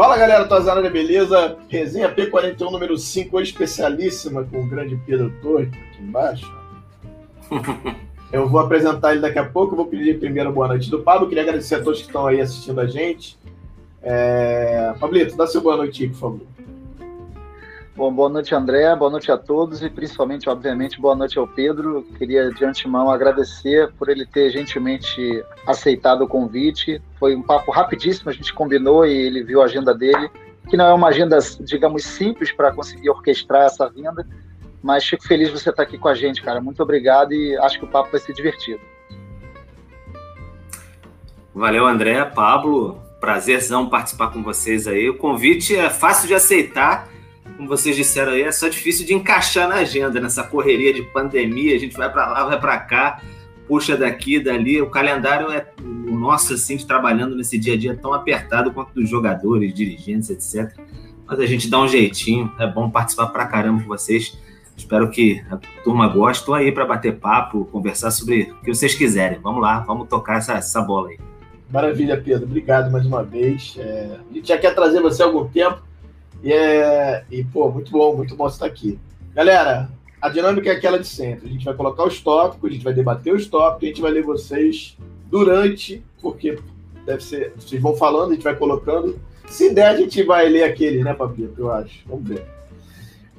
Fala galera, Tozarada, beleza? Resenha P41 número 5, hoje especialíssima com o grande Pedro Torre aqui embaixo. Eu vou apresentar ele daqui a pouco. Eu vou pedir primeiro boa noite do Pablo. Queria agradecer a todos que estão aí assistindo a gente. É... Pablito, dá seu boa noite aí, por favor. Bom, boa noite, André. Boa noite a todos e principalmente, obviamente, boa noite ao Pedro. Queria de antemão agradecer por ele ter gentilmente aceitado o convite. Foi um papo rapidíssimo, a gente combinou e ele viu a agenda dele, que não é uma agenda, digamos, simples para conseguir orquestrar essa vinda, mas fico feliz de você estar aqui com a gente, cara. Muito obrigado e acho que o papo vai ser divertido. Valeu, André, Pablo. Prazerzão participar com vocês aí. O convite é fácil de aceitar como vocês disseram aí, é só difícil de encaixar na agenda, nessa correria de pandemia, a gente vai para lá, vai para cá, puxa daqui, dali, o calendário é o nosso, assim, de trabalhando nesse dia a dia tão apertado quanto dos jogadores, dirigentes, etc. Mas a gente dá um jeitinho, é bom participar pra caramba com vocês. Espero que a turma goste. Estou aí para bater papo, conversar sobre o que vocês quiserem. Vamos lá, vamos tocar essa, essa bola aí. Maravilha, Pedro. Obrigado mais uma vez. É, a gente já quer trazer você há algum tempo. E, é, e, pô, muito bom, muito bom estar aqui. Galera, a dinâmica é aquela de sempre. A gente vai colocar os tópicos, a gente vai debater os tópicos, a gente vai ler vocês durante, porque deve ser, vocês vão falando, a gente vai colocando. Se der, a gente vai ler aquele, né, Papito? Eu acho. Vamos ver.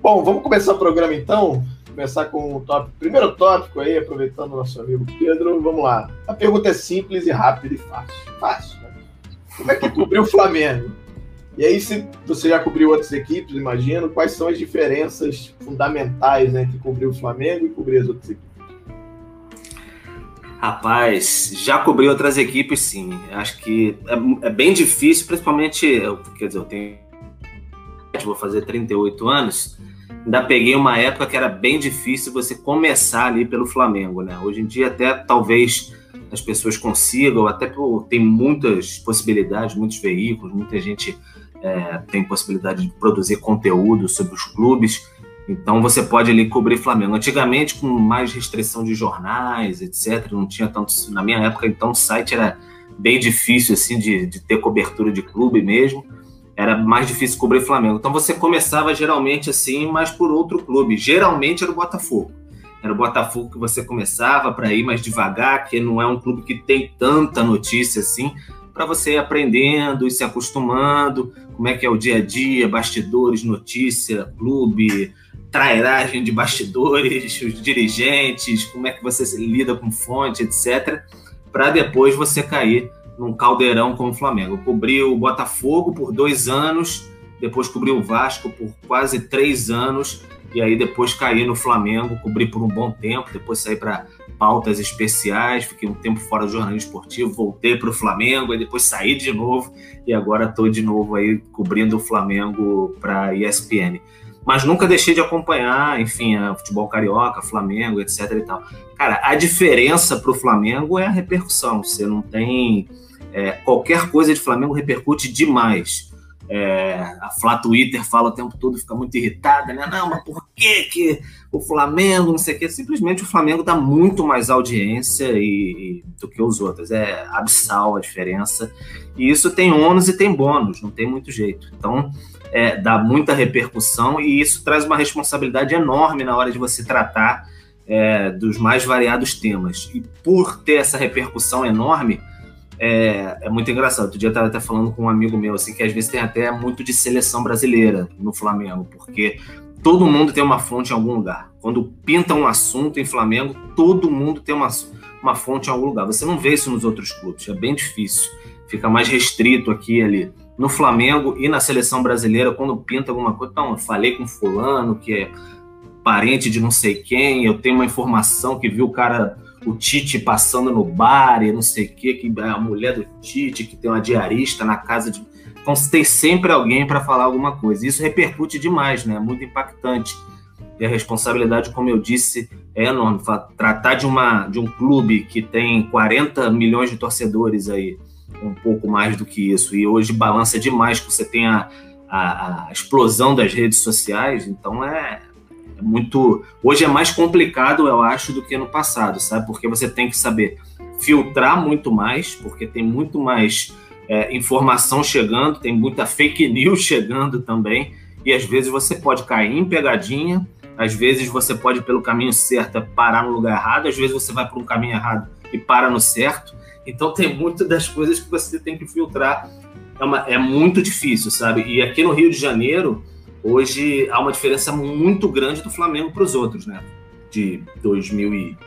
Bom, vamos começar o programa então. Começar com o tópico. Primeiro tópico aí, aproveitando o nosso amigo Pedro. Vamos lá. A pergunta é simples e rápida e fácil. Fácil, né? Como é que cobriu o Flamengo? E aí, se você já cobriu outras equipes, imagino, quais são as diferenças fundamentais né, entre cobrir o Flamengo e cobrir as outras equipes? Rapaz, já cobri outras equipes, sim. Acho que é, é bem difícil, principalmente, eu, quer dizer, eu tenho. Vou fazer 38 anos. Ainda peguei uma época que era bem difícil você começar ali pelo Flamengo, né? Hoje em dia, até talvez as pessoas consigam, até tem muitas possibilidades, muitos veículos, muita gente é, tem possibilidade de produzir conteúdo sobre os clubes. Então você pode ali cobrir Flamengo. Antigamente, com mais restrição de jornais, etc., não tinha tanto. Na minha época, então, o site era bem difícil assim de, de ter cobertura de clube mesmo. Era mais difícil cobrir Flamengo. Então você começava geralmente assim, mas por outro clube. Geralmente era o Botafogo. Era o Botafogo que você começava para ir mais devagar, que não é um clube que tem tanta notícia assim para você ir aprendendo e se acostumando, como é que é o dia a dia, bastidores, notícia, clube, trairagem de bastidores, os dirigentes, como é que você lida com fonte, etc., para depois você cair num caldeirão como o Flamengo. Cobriu o Botafogo por dois anos, depois cobriu o Vasco por quase três anos, e aí depois caí no Flamengo, cobri por um bom tempo, depois saí para pautas especiais, fiquei um tempo fora do jornalismo esportivo, voltei para o Flamengo, e depois saí de novo e agora estou de novo aí cobrindo o Flamengo para ESPN. Mas nunca deixei de acompanhar, enfim, a futebol carioca, Flamengo, etc. e tal. Cara, a diferença para o Flamengo é a repercussão. Você não tem é, qualquer coisa de Flamengo repercute demais. É, a Flá Twitter fala o tempo todo, fica muito irritada, né? Não, mas por que, que o Flamengo, não sei o quê? Simplesmente o Flamengo dá muito mais audiência e, e, do que os outros. É abissal a diferença. E isso tem ônus e tem bônus, não tem muito jeito. Então, é, dá muita repercussão e isso traz uma responsabilidade enorme na hora de você tratar é, dos mais variados temas. E por ter essa repercussão enorme, é, é muito engraçado. Outro dia eu estava até falando com um amigo meu, assim, que às vezes tem até muito de seleção brasileira no Flamengo, porque todo mundo tem uma fonte em algum lugar. Quando pinta um assunto em Flamengo, todo mundo tem uma, uma fonte em algum lugar. Você não vê isso nos outros clubes, é bem difícil. Fica mais restrito aqui e ali. No Flamengo e na seleção brasileira, quando pinta alguma coisa, então, eu falei com fulano que é parente de não sei quem, eu tenho uma informação que viu o cara o Tite passando no bar e não sei o que, que é a mulher do Tite, que tem uma diarista na casa de. Então tem sempre alguém para falar alguma coisa. Isso repercute demais, né? É muito impactante. E a responsabilidade, como eu disse, é enorme. Tratar de, uma, de um clube que tem 40 milhões de torcedores aí, um pouco mais do que isso, e hoje balança demais que você tem a, a, a explosão das redes sociais, então é, muito. Hoje é mais complicado, eu acho, do que no passado, sabe? Porque você tem que saber filtrar muito mais, porque tem muito mais é, informação chegando, tem muita fake news chegando também, e às vezes você pode cair em pegadinha, às vezes você pode pelo caminho certo parar no lugar errado, às vezes você vai por um caminho errado e para no certo. Então tem muitas das coisas que você tem que filtrar. É, uma, é muito difícil, sabe? E aqui no Rio de Janeiro, hoje há uma diferença muito grande do Flamengo para os outros, né? De 2000 e...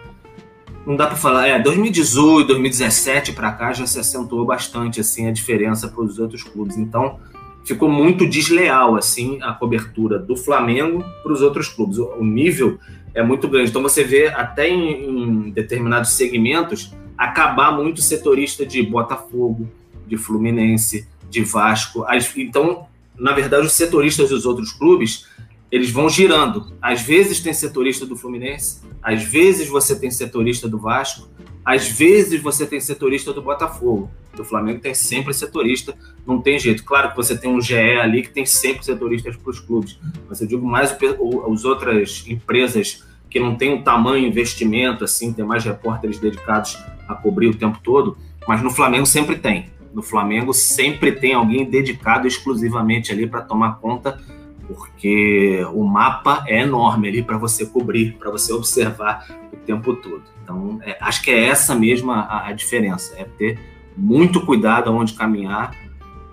Não dá para falar, é, 2018, 2017 para cá já se acentuou bastante assim a diferença para os outros clubes. Então, ficou muito desleal assim a cobertura do Flamengo para os outros clubes. O nível é muito grande. Então você vê até em, em determinados segmentos acabar muito setorista de Botafogo, de Fluminense, de Vasco. Então, na verdade, os setoristas dos outros clubes eles vão girando. Às vezes tem setorista do Fluminense, às vezes você tem setorista do Vasco, às vezes você tem setorista do Botafogo. Do Flamengo tem sempre setorista, não tem jeito. Claro que você tem um GE ali que tem sempre setoristas para os clubes. Mas eu digo mais as outras empresas que não têm um tamanho investimento, assim, tem mais repórteres dedicados a cobrir o tempo todo, mas no Flamengo sempre tem. No Flamengo sempre tem alguém dedicado exclusivamente ali para tomar conta, porque o mapa é enorme ali para você cobrir, para você observar o tempo todo. Então, é, acho que é essa mesma a, a diferença, é ter muito cuidado aonde caminhar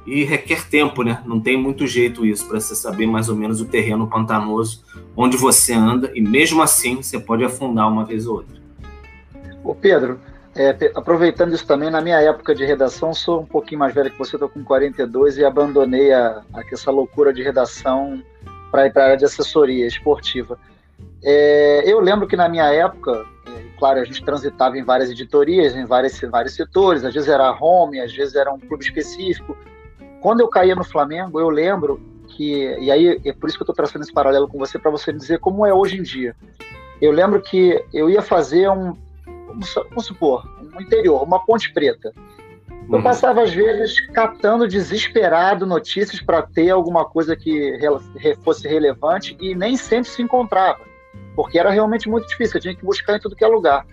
e requer tempo, né? Não tem muito jeito isso para você saber mais ou menos o terreno pantanoso onde você anda e mesmo assim você pode afundar uma vez ou outra. Ô Pedro, é, aproveitando isso também, na minha época de redação, sou um pouquinho mais velho que você, estou com 42 e abandonei a, a essa loucura de redação para ir para a área de assessoria esportiva. É, eu lembro que na minha época, claro, a gente transitava em várias editorias, em vários, vários setores, às vezes era home, às vezes era um clube específico. Quando eu caía no Flamengo, eu lembro que, e aí é por isso que eu estou traçando esse paralelo com você, para você me dizer como é hoje em dia. Eu lembro que eu ia fazer um, vamos supor, um interior, uma ponte preta. Eu uhum. passava, às vezes, catando desesperado notícias para ter alguma coisa que fosse relevante e nem sempre se encontrava porque era realmente muito difícil, eu tinha que buscar em tudo que é lugar.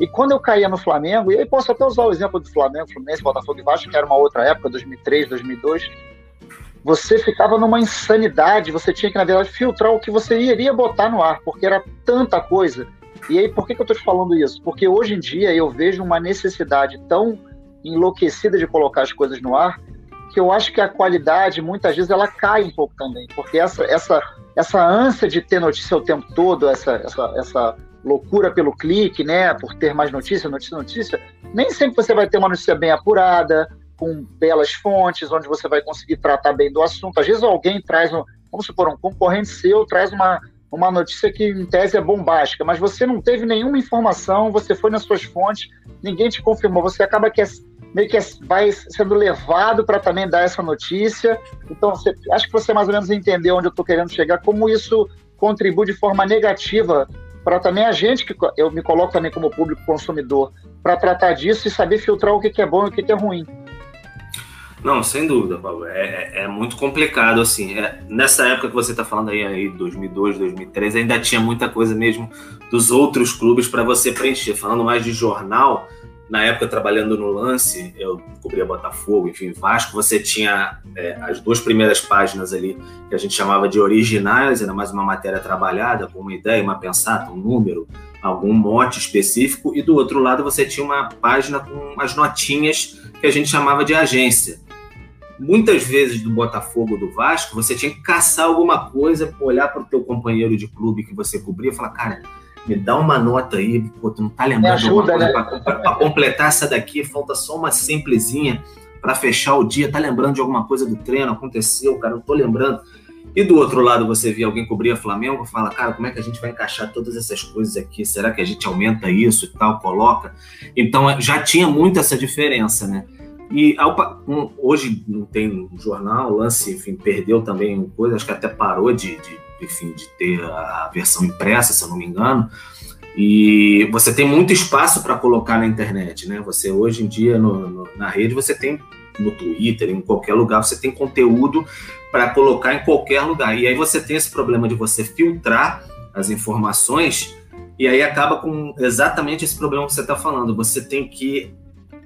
E quando eu caía no Flamengo, e aí posso até usar o exemplo do Flamengo, Fluminense, Botafogo e Vasco, que era uma outra época, 2003, 2002, você ficava numa insanidade, você tinha que, na verdade, filtrar o que você iria botar no ar, porque era tanta coisa. E aí, por que, que eu estou te falando isso? Porque hoje em dia eu vejo uma necessidade tão enlouquecida de colocar as coisas no ar, que eu acho que a qualidade, muitas vezes, ela cai um pouco também, porque essa, essa essa ânsia de ter notícia o tempo todo, essa, essa, essa loucura pelo clique, né, por ter mais notícia, notícia, notícia, nem sempre você vai ter uma notícia bem apurada, com belas fontes, onde você vai conseguir tratar bem do assunto. Às vezes alguém traz, um, vamos supor, um concorrente seu traz uma, uma notícia que em tese é bombástica, mas você não teve nenhuma informação, você foi nas suas fontes, ninguém te confirmou, você acaba que é meio que vai sendo levado para também dar essa notícia. Então, você, acho que você mais ou menos entendeu onde eu estou querendo chegar, como isso contribui de forma negativa para também a gente, que eu me coloco também como público consumidor, para tratar disso e saber filtrar o que, que é bom e o que, que é ruim. Não, sem dúvida, Paulo. É, é, é muito complicado, assim. É, nessa época que você está falando aí, aí, 2002, 2003, ainda tinha muita coisa mesmo dos outros clubes para você preencher. Falando mais de jornal, na época trabalhando no lance, eu cobria Botafogo, enfim, Vasco, você tinha é, as duas primeiras páginas ali que a gente chamava de originais, era mais uma matéria trabalhada, com uma ideia, uma pensata, um número, algum mote específico, e do outro lado você tinha uma página com as notinhas que a gente chamava de agência. Muitas vezes do Botafogo, do Vasco, você tinha que caçar alguma coisa, olhar para o teu companheiro de clube que você cobria e falar, cara, me dá uma nota aí, pô, tu não tá lembrando de alguma coisa né? para completar essa daqui, falta só uma simplesinha para fechar o dia, tá lembrando de alguma coisa do treino, aconteceu, cara, eu tô lembrando. E do outro lado você vê alguém cobrir a Flamengo, fala, cara, como é que a gente vai encaixar todas essas coisas aqui? Será que a gente aumenta isso e tal, coloca? Então já tinha muito essa diferença, né? E hoje não tem jornal, o lance, enfim, perdeu também coisa, acho que até parou de, de enfim, de ter a versão impressa, se eu não me engano. E você tem muito espaço para colocar na internet, né? Você hoje em dia no, no, na rede você tem no Twitter, em qualquer lugar, você tem conteúdo para colocar em qualquer lugar. E aí você tem esse problema de você filtrar as informações e aí acaba com exatamente esse problema que você está falando. Você tem que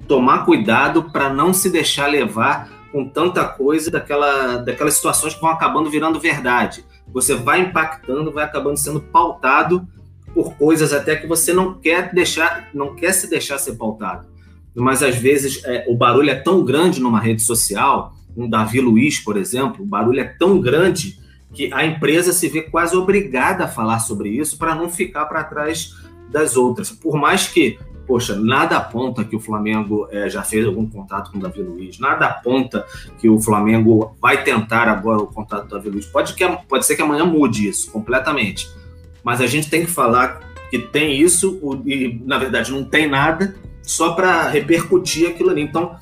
tomar cuidado para não se deixar levar com tanta coisa daquela, daquelas situações que vão acabando virando verdade. Você vai impactando, vai acabando sendo pautado por coisas até que você não quer deixar, não quer se deixar ser pautado. Mas às vezes é, o barulho é tão grande numa rede social, um Davi Luiz, por exemplo, o barulho é tão grande que a empresa se vê quase obrigada a falar sobre isso para não ficar para trás das outras. Por mais que, poxa, nada aponta que o Flamengo é, já fez algum contato com o Davi Luiz, nada aponta que o Flamengo vai tentar agora o contato do Davi Luiz. Pode, que, pode ser que amanhã mude isso completamente. Mas a gente tem que falar que tem isso e, na verdade, não tem nada só para repercutir aquilo ali. Então,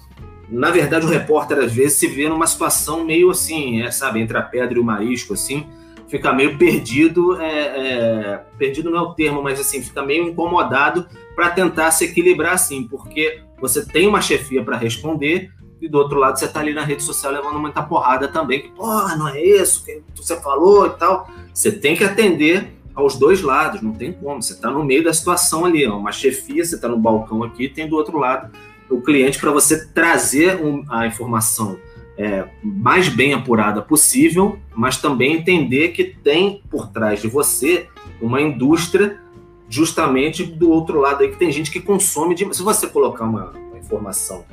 na verdade, o repórter às vezes se vê numa situação meio assim, é, sabe, entre a pedra e o marisco, assim, fica meio perdido, é, é, perdido não é o termo, mas assim, fica meio incomodado para tentar se equilibrar assim, porque você tem uma chefia para responder e do outro lado você está ali na rede social levando muita porrada também, que, porra, não é isso que você falou e tal. Você tem que atender aos dois lados, não tem como. Você está no meio da situação ali, ó, uma chefia, você está no balcão aqui, tem do outro lado o cliente para você trazer um, a informação é, mais bem apurada possível, mas também entender que tem por trás de você uma indústria justamente do outro lado aí que tem gente que consome de, se você colocar uma, uma informação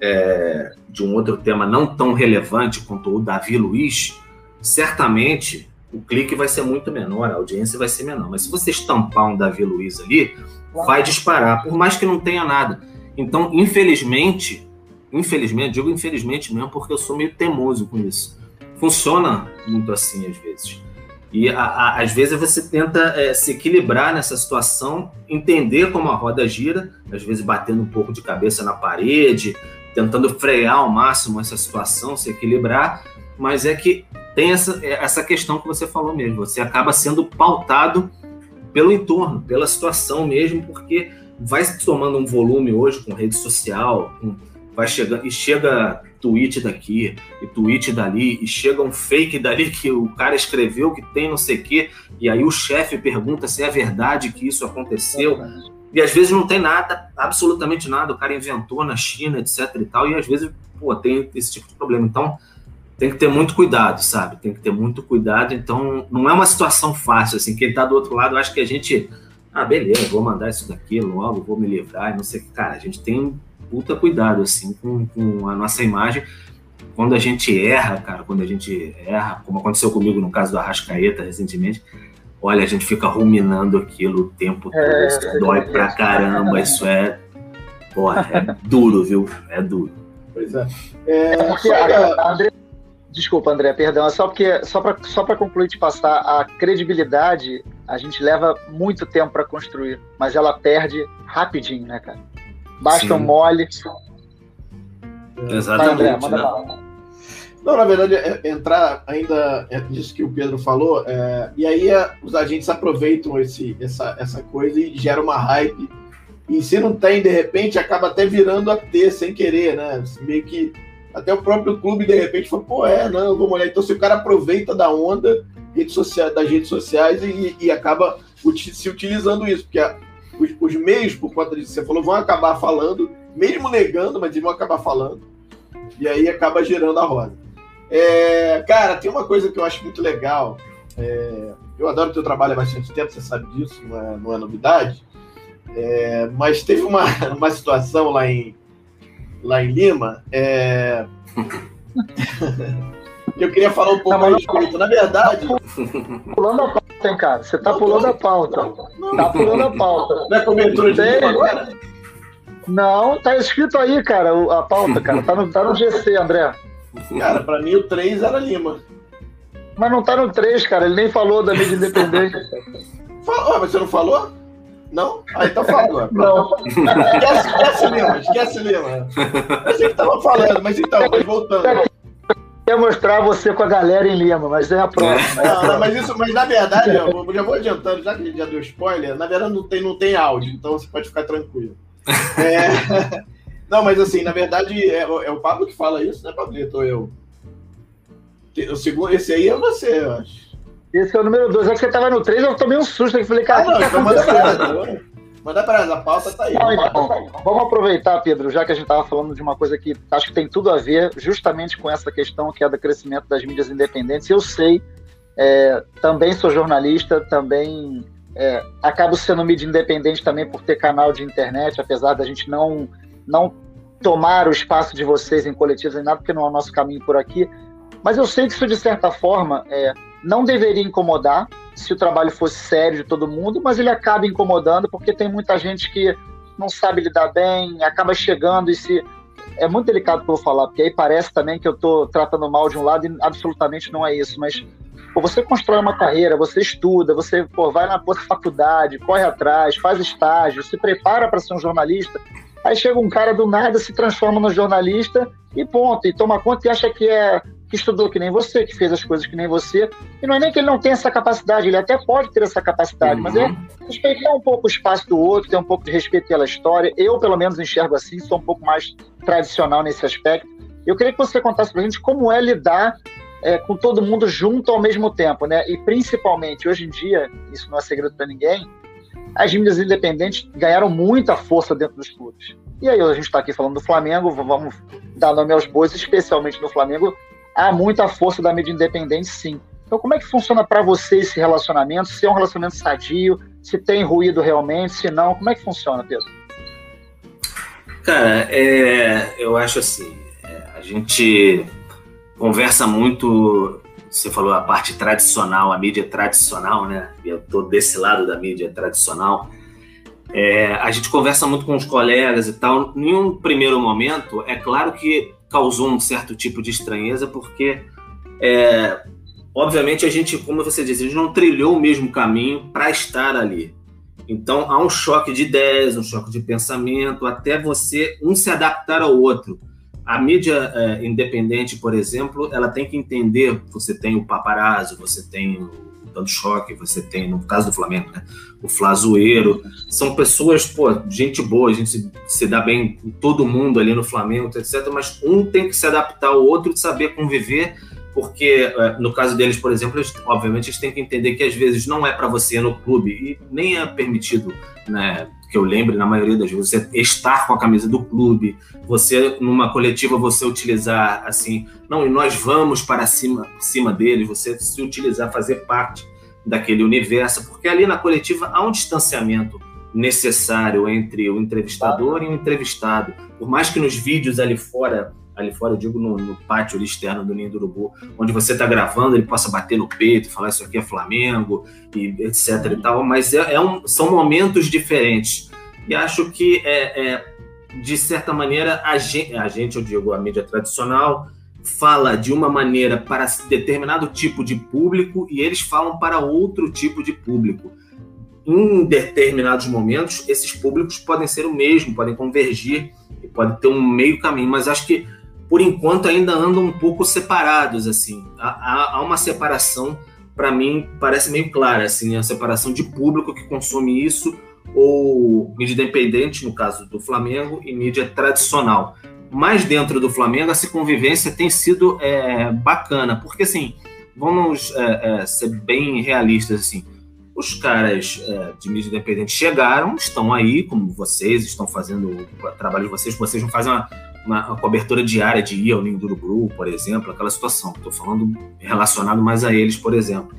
é, de um outro tema não tão relevante quanto o Davi Luiz, certamente o clique vai ser muito menor, a audiência vai ser menor. Mas se você estampar um Davi Luiz ali, vai disparar, por mais que não tenha nada. Então, infelizmente, infelizmente, digo infelizmente mesmo, porque eu sou meio teimoso com isso. Funciona muito assim às vezes. E a, a, às vezes você tenta é, se equilibrar nessa situação, entender como a roda gira, às vezes batendo um pouco de cabeça na parede, tentando frear ao máximo essa situação, se equilibrar, mas é que tem essa, é, essa questão que você falou mesmo, você acaba sendo pautado pelo entorno, pela situação mesmo, porque vai tomando um volume hoje com rede social, com, vai chegando e chega tweet daqui e tweet dali e chega um fake dali que o cara escreveu que tem não sei o quê e aí o chefe pergunta se é verdade que isso aconteceu e às vezes não tem nada, absolutamente nada, o cara inventou na China, etc e tal e às vezes pô, tem esse tipo de problema. Então tem que ter muito cuidado, sabe? Tem que ter muito cuidado. Então não é uma situação fácil assim. Quem está do outro lado, acho que a gente ah, beleza, vou mandar isso daqui logo, vou me livrar, não sei. Cara, a gente tem puta cuidado, assim, com, com a nossa imagem. Quando a gente erra, cara, quando a gente erra, como aconteceu comigo no caso do Arrascaeta recentemente, olha, a gente fica ruminando aquilo o tempo todo, é, isso é, dói é, pra caramba, isso é, porra, é duro, viu? É duro. Pois é. é, é porque, André, Desculpa, André, perdão. É só porque só para só para concluir de passar a credibilidade, a gente leva muito tempo para construir, mas ela perde rapidinho, né, cara? Basta Sim. um mole. Exatamente. Vai, André, manda né? Não, na verdade, é, entrar ainda é disso que o Pedro falou, é, e aí é, os agentes aproveitam esse, essa, essa coisa e gera uma hype. E se não tem, de repente, acaba até virando a ter sem querer, né? Meio que até o próprio clube, de repente, falou, pô, é, não, vamos olhar. Então, se o cara aproveita da onda rede social, das redes sociais e, e acaba se utilizando isso, porque a, os, os, meios, por conta disso que você falou, vão acabar falando, mesmo negando, mas eles vão acabar falando. E aí acaba gerando a roda. É, cara, tem uma coisa que eu acho muito legal. É, eu adoro o teu trabalho há bastante tempo, você sabe disso, não é, não é novidade. É, mas teve uma, uma situação lá em, lá em Lima, é... eu queria falar um pouco a respeito. Na verdade. Tá pulando a hein, cara? Você tá não, pulando a pauta. Não, tá pulando a pauta. Não é cobertura de agora? Não, tá escrito aí, cara, a pauta, cara. Tá no, tá no GC, André. Cara, pra mim o 3 era Lima. Mas não tá no 3, cara. Ele nem falou da mídia independente. Falou, mas você não falou? Não? Ah, então fala agora. Não. Esquece, esquece Lima, esquece Lima. Eu sei que tava falando, mas então, voltando. Ia mostrar você com a galera em Lima, mas é a próxima. Não, não, mas, isso, mas na verdade, eu já vou adiantando, já que a gente já deu spoiler, na verdade não tem, não tem áudio, então você pode ficar tranquilo. É, não, mas assim, na verdade, é, é, o Pablo que fala isso, né, Pablito? Ou eu? O segundo, esse aí é você, eu acho. Esse é o número 2. É que você tava no 3, eu tomei um susto. Eu falei, cara, ah, não, que tá? Manda para a pauta tá aí. Não, então, vamos aproveitar, Pedro, já que a gente estava falando de uma coisa que acho que tem tudo a ver justamente com essa questão que é do crescimento das mídias independentes. Eu sei, é, também sou jornalista, também é, acabo sendo mídia independente também por ter canal de internet, apesar da gente não, não tomar o espaço de vocês em coletivos nem nada, porque não é o nosso caminho por aqui. Mas eu sei que isso, de certa forma, é, não deveria incomodar se o trabalho fosse sério de todo mundo, mas ele acaba incomodando porque tem muita gente que não sabe lidar bem, acaba chegando e se. É muito delicado que eu vou falar, porque aí parece também que eu estou tratando mal de um lado e absolutamente não é isso, mas pô, você constrói uma carreira, você estuda, você pô, vai na faculdade, corre atrás, faz estágio, se prepara para ser um jornalista. Aí chega um cara do nada, se transforma no jornalista e ponto, e toma conta e acha que é que estudou que nem você, que fez as coisas que nem você. E não é nem que ele não tenha essa capacidade, ele até pode ter essa capacidade, uhum. mas é respeitar um pouco o espaço do outro, ter um pouco de respeito pela história. Eu, pelo menos, enxergo assim, sou um pouco mais tradicional nesse aspecto. Eu queria que você contasse pra gente como é lidar é, com todo mundo junto ao mesmo tempo, né? E principalmente, hoje em dia, isso não é segredo para ninguém, as mídias independentes ganharam muita força dentro dos clubes. E aí, a gente está aqui falando do Flamengo, vamos dar nome aos bois, especialmente no Flamengo, há muita força da mídia independente, sim. Então, como é que funciona para você esse relacionamento? Se é um relacionamento sadio, se tem ruído realmente, se não, como é que funciona, Pedro? Cara, é, eu acho assim, é, a gente conversa muito, você falou a parte tradicional, a mídia tradicional, né? Eu tô desse lado da mídia tradicional. É, a gente conversa muito com os colegas e tal. Em um primeiro momento, é claro que causou um certo tipo de estranheza, porque, é, obviamente, a gente, como você disse, a gente não trilhou o mesmo caminho para estar ali. Então, há um choque de ideias, um choque de pensamento, até você um se adaptar ao outro. A mídia é, independente, por exemplo, ela tem que entender. Você tem o paparazzo, você tem dando choque, você tem, no caso do Flamengo, né, o Flazoeiro, são pessoas, pô, gente boa, a gente se, se dá bem com todo mundo ali no Flamengo, etc. Mas um tem que se adaptar ao outro, de saber conviver, porque é, no caso deles, por exemplo, eles, obviamente eles têm que entender que às vezes não é para você no clube e nem é permitido, né, que eu lembre na maioria das vezes, você estar com a camisa do clube, você numa coletiva você utilizar assim, não, e nós vamos para cima, cima deles, você se utilizar, fazer parte daquele universo, porque ali na coletiva há um distanciamento necessário entre o entrevistador e o entrevistado. Por mais que nos vídeos ali fora, ali fora eu digo no, no pátio externo do Ninho do Urubu, onde você está gravando, ele possa bater no peito, falar isso aqui é Flamengo, e etc e tal, mas é, é um, são momentos diferentes. E acho que, é, é de certa maneira, a gente, a gente, eu digo, a mídia tradicional, fala de uma maneira para determinado tipo de público e eles falam para outro tipo de público. Em determinados momentos, esses públicos podem ser o mesmo, podem convergir e pode ter um meio caminho, mas acho que por enquanto ainda andam um pouco separados assim. Há, há uma separação para mim parece meio clara assim, a separação de público que consome isso ou mídia independente, no caso do Flamengo, e mídia tradicional mas dentro do Flamengo essa convivência tem sido é, bacana, porque assim, vamos é, é, ser bem realistas assim, os caras é, de mídia independente chegaram, estão aí, como vocês estão fazendo o trabalho de vocês, vocês não fazem uma, uma, uma cobertura diária de ir ao Ninho do Urubu, por exemplo, aquela situação. Estou falando relacionado mais a eles, por exemplo.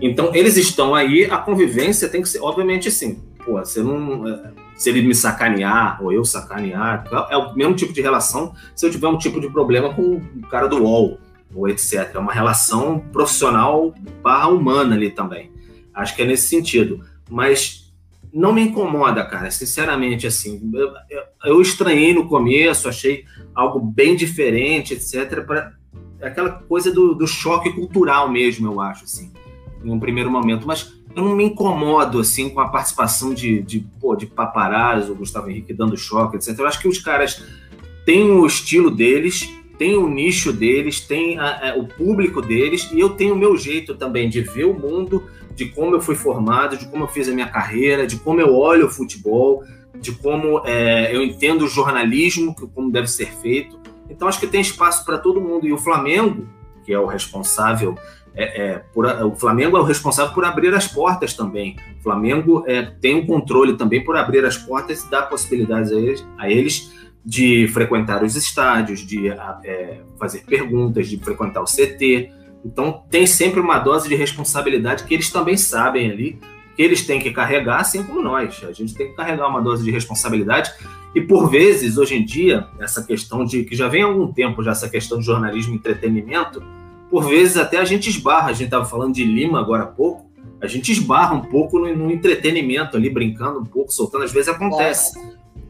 Então, eles estão aí, a convivência tem que ser, obviamente, assim, pô, você não é, se ele me sacanear ou eu sacanear, é o mesmo tipo de relação se eu tiver um tipo de problema com o cara do UOL ou etc. É uma relação profissional barra humana ali também. Acho que é nesse sentido. Mas não me incomoda, cara, sinceramente, assim. Eu, eu, estranhei no começo, achei algo bem diferente, etc. Pra, aquela coisa do, do choque cultural mesmo, eu acho, assim, em um primeiro momento. Mas eu não me incomodo assim com a participação de, de, pô, de paparazzo, Gustavo Henrique dando choque, etc. Eu acho que os caras têm o estilo deles, têm o nicho deles, têm a, a, o público deles, e eu tenho o meu jeito também de ver o mundo, de como eu fui formado, de como eu fiz a minha carreira, de como eu olho o futebol, de como é, eu entendo o jornalismo, como deve ser feito. Então acho que tem espaço para todo mundo. E o Flamengo que é o responsável é, é, por, o Flamengo é o responsável por abrir as portas também. O Flamengo é, tem um controle também por abrir as portas e dar possibilidades a eles, a eles de frequentar os estádios, de é, fazer perguntas, de frequentar o CT. Então tem sempre uma dose de responsabilidade que eles também sabem ali que eles têm que carregar, assim como nós. A gente tem que carregar uma dose de responsabilidade. E por vezes, hoje em dia, essa questão de que já vem há algum tempo já essa questão de jornalismo e entretenimento, por vezes até a gente esbarra. A gente estava falando de Lima agora há pouco. A gente esbarra um pouco no, no entretenimento ali, brincando um pouco, soltando. Às vezes acontece.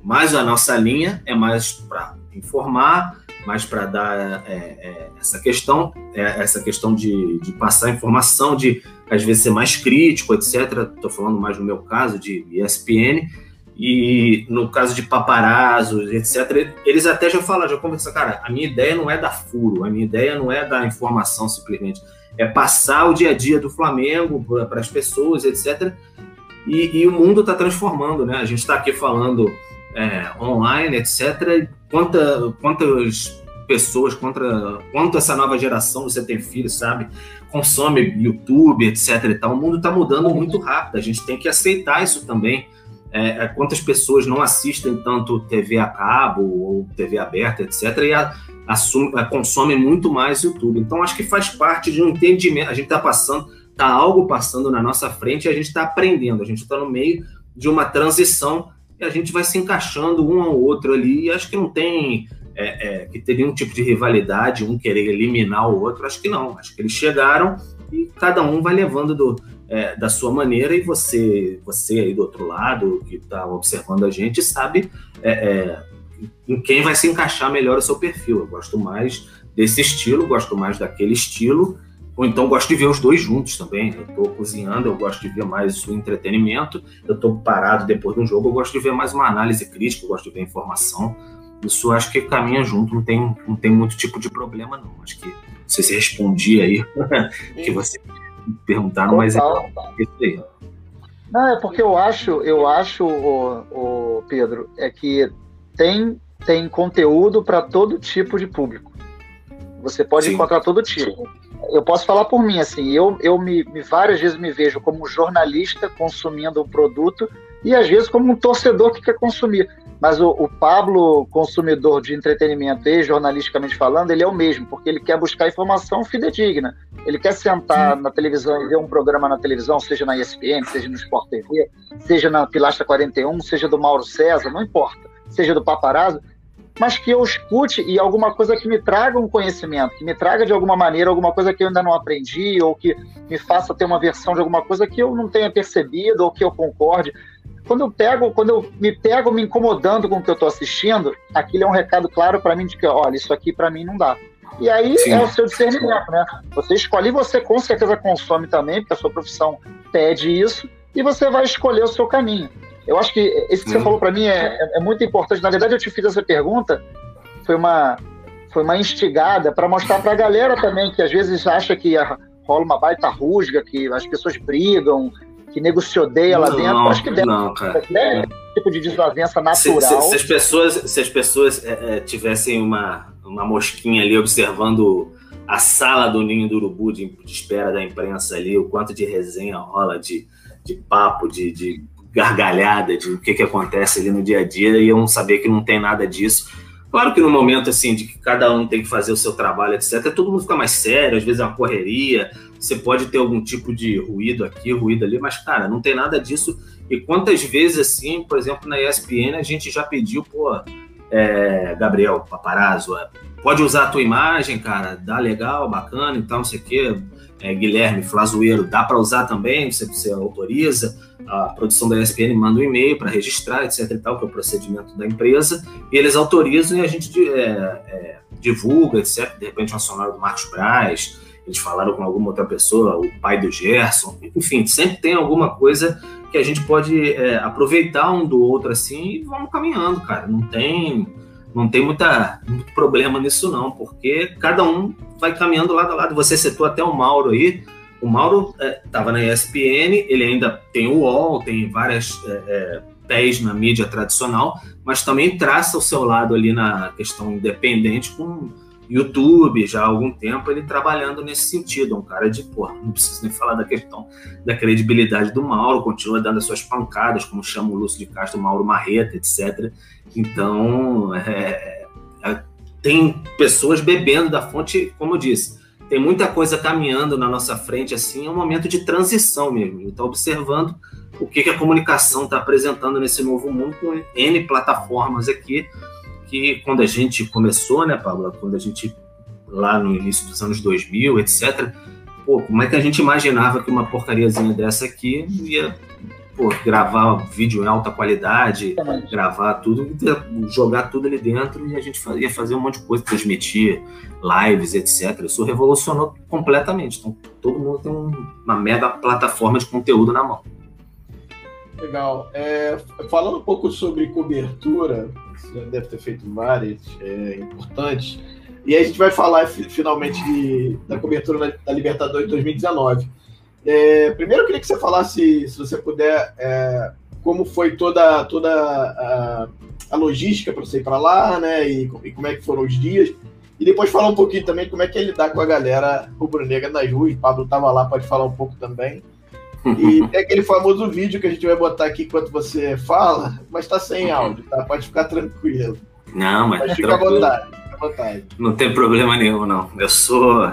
Mas a nossa linha é mais para informar, mais para dar é, é, essa questão, é, essa questão de, de, passar informação, de às vezes ser mais crítico, etc. Estou falando mais no meu caso de ESPN e no caso de paparazos, etc. Eles até já falam, já conversam, cara, a minha ideia não é dar furo, a minha ideia não é dar informação simplesmente, é passar o dia a dia do Flamengo para as pessoas, etc. E, e o mundo está transformando, né? A gente está aqui falando é, online, etc. Quanta, quantas pessoas, contra, quanto essa nova geração, você tem filho, sabe? Consome YouTube, etc. E tal. O mundo está mudando muito rápido, a gente tem que aceitar isso também. É, é, quantas pessoas não assistem tanto TV a cabo ou TV aberta, etc., e a, assume, a, consomem muito mais YouTube. Então, acho que faz parte de um entendimento. A gente está passando, está algo passando na nossa frente e a gente está aprendendo. A gente está no meio de uma transição a gente vai se encaixando um ao outro ali. E acho que não tem é, é, que ter nenhum tipo de rivalidade, um querer eliminar o outro. Acho que não. Acho que eles chegaram e cada um vai levando do, é, da sua maneira. E você, você aí do outro lado, que está observando a gente, sabe é, é, em quem vai se encaixar melhor o seu perfil. Eu gosto mais desse estilo, gosto mais daquele estilo ou então gosto de ver os dois juntos também. Eu estou cozinhando, eu gosto de ver mais o entretenimento. Eu estou parado depois de um jogo, eu gosto de ver mais uma análise crítica, eu gosto de ver informação. Isso acho que caminha junto, não tem, não tem muito tipo de problema, não. Acho que não sei se respondi aí que você perguntaram, mas é isso aí. Não, é porque eu acho, eu acho, o, o Pedro, é que tem, tem conteúdo para todo tipo de público. Você pode Sim. encontrar todo tipo eu posso falar por mim, assim, eu, eu me, me, várias vezes me vejo como jornalista consumindo um produto e às vezes como um torcedor que quer consumir. Mas o, o Pablo, consumidor de entretenimento e jornalisticamente falando, ele é o mesmo, porque ele quer buscar informação fidedigna. Ele quer sentar na televisão e ver um programa na televisão, seja na ESPN, seja no Sport TV, seja na Pilastra 41, seja do Mauro César, não importa, seja do Paparazzo, mas que eu escute e alguma coisa que me traga um conhecimento, que me traga de alguma maneira alguma coisa que eu ainda não aprendi, ou que me faça ter uma versão de alguma coisa que eu não tenha percebido, ou que eu concorde. Quando eu pego, quando eu me pego me incomodando com o que eu estou assistindo, aquilo é um recado claro para mim de que, olha, isso aqui para mim não dá. E aí Sim. é o seu discernimento, né? Você escolhe, você com certeza consome também, porque a sua profissão pede isso, e você vai escolher o seu caminho. Eu acho que esse que você hum. falou para mim é, é, é, muito importante. Na verdade, eu te fiz essa pergunta, foi uma, foi uma instigada para mostrar para a galera também que às vezes acha que rola uma baita rusga, que as pessoas brigam, que nego se odeia lá dentro. Não, acho que deve, não, cara. Deve tipo de desavença natural. Se, se, se, as pessoas, se as pessoas é, é, tivessem uma, uma mosquinha ali observando a sala do ninho do urubu de, de espera da imprensa ali, o quanto de resenha rola, de, de papo, de, de gargalhada de o que, que acontece ali no dia a dia e eu saber que não tem nada disso. Claro que no momento assim de que cada um tem que fazer o seu trabalho, etc., todo mundo fica mais sério, às vezes é uma correria, você pode ter algum tipo de ruído aqui, ruído ali, mas, cara, não tem nada disso. E quantas vezes, assim, por exemplo, na ESPN, a gente já pediu, pô, é, Gabriel Paparazzo, é, pode usar a tua imagem, cara, dá legal, bacana e tal, não sei o quê. É, Guilherme Flazoeiro, dá para usar também, você, você autoriza a produção da ESPN manda um e-mail para registrar, etc e tal, que é o procedimento da empresa, e eles autorizam e a gente é, é, divulga, etc. De repente, um acionário do Marcos Braz, eles falaram com alguma outra pessoa, o pai do Gerson, enfim, sempre tem alguma coisa que a gente pode é, aproveitar um do outro assim e vamos caminhando, cara. Não tem, não tem muita, muito problema nisso, não, porque cada um vai caminhando lado a lado. Você citou até o Mauro aí, o Mauro estava é, na ESPN, ele ainda tem o UOL, tem várias é, é, pés na mídia tradicional, mas também traça o seu lado ali na questão independente com, YouTube já há algum tempo, ele trabalhando nesse sentido. É um cara de, pô, não preciso nem falar da questão da credibilidade do Mauro, continua dando as suas pancadas, como chama o Lúcio de Castro, Mauro Marreta, etc. Então, é, é, tem pessoas bebendo da fonte, como eu disse, tem muita coisa caminhando na nossa frente, assim, é um momento de transição mesmo. Está observando o que, que a comunicação está apresentando nesse novo mundo com N plataformas aqui, que quando a gente começou, né, Pablo, quando a gente, lá no início dos anos 2000, etc., pô, como é que a gente imaginava que uma porcariazinha dessa aqui ia pô, gravar vídeo em alta qualidade, gravar tudo, jogar tudo ali dentro e a gente ia fazer um monte de coisa, transmitir lives, etc. Isso revolucionou completamente. Então, todo mundo tem uma mega plataforma de conteúdo na mão. Legal. É, falando um pouco sobre cobertura, você deve ter feito várias é, importantes. E aí a gente vai falar finalmente de, da cobertura da Libertadores 2019. É, primeiro eu queria que você falasse, se você puder, é, como foi toda, toda a, a logística para você ir para lá, né? E, e, como é que foram os dias. E depois falar um pouquinho também como é que é lidar com a galera rubro-negra nas ruas. O Pablo estava lá, pode falar um pouco também. E tem aquele famoso vídeo que a gente vai botar aqui enquanto você fala, mas está sem áudio, tá? Pode ficar tranquilo. Não, mas, mas fica à vontade, fica à vontade. Não tem problema nenhum, não. Eu sou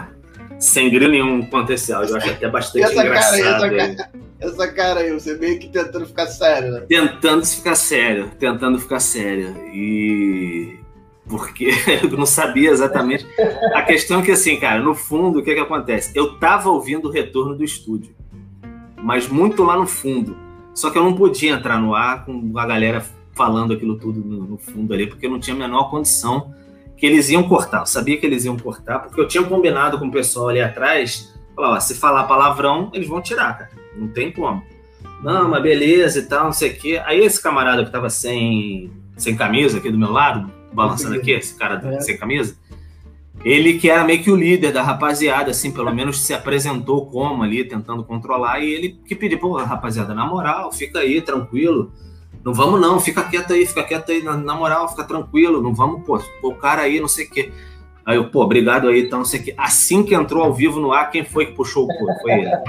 sem grilo nenhum quanto esse áudio. Eu acho até bastante essa engraçado. Cara aí, essa, cara, essa cara aí, você meio que tentando ficar sério, né? Tentando ficar sério, tentando ficar sério. E. Porque eu não sabia exatamente. A questão é que, assim, cara, no fundo, o que, é que acontece? Eu tava ouvindo o retorno do estúdio, mas muito lá no fundo. Só que eu não podia entrar no ar com a galera falando aquilo tudo no, no fundo ali, porque eu não tinha a menor condição que eles iam cortar. Eu sabia que eles iam cortar, porque eu tinha combinado com o pessoal ali atrás. Falar, ó, se falar palavrão, eles vão tirar, cara. Não tem como. Não, mas beleza e tal, não sei o quê. Aí esse camarada que tava sem, sem camisa aqui do meu lado, balançando aqui, esse cara é. sem camisa, ele que era meio que o líder da rapaziada, assim, pelo menos se apresentou como ali, tentando controlar, e ele que pediu, pô, rapaziada, na moral, fica aí, tranquilo não vamos não, fica quieto aí, fica quieto aí, na, na moral, fica tranquilo, não vamos, pô, pô, o cara aí, não sei o quê. Aí eu, pô, obrigado aí, então, não sei o quê. Assim que entrou ao vivo no ar, quem foi que puxou o cu? Foi ele.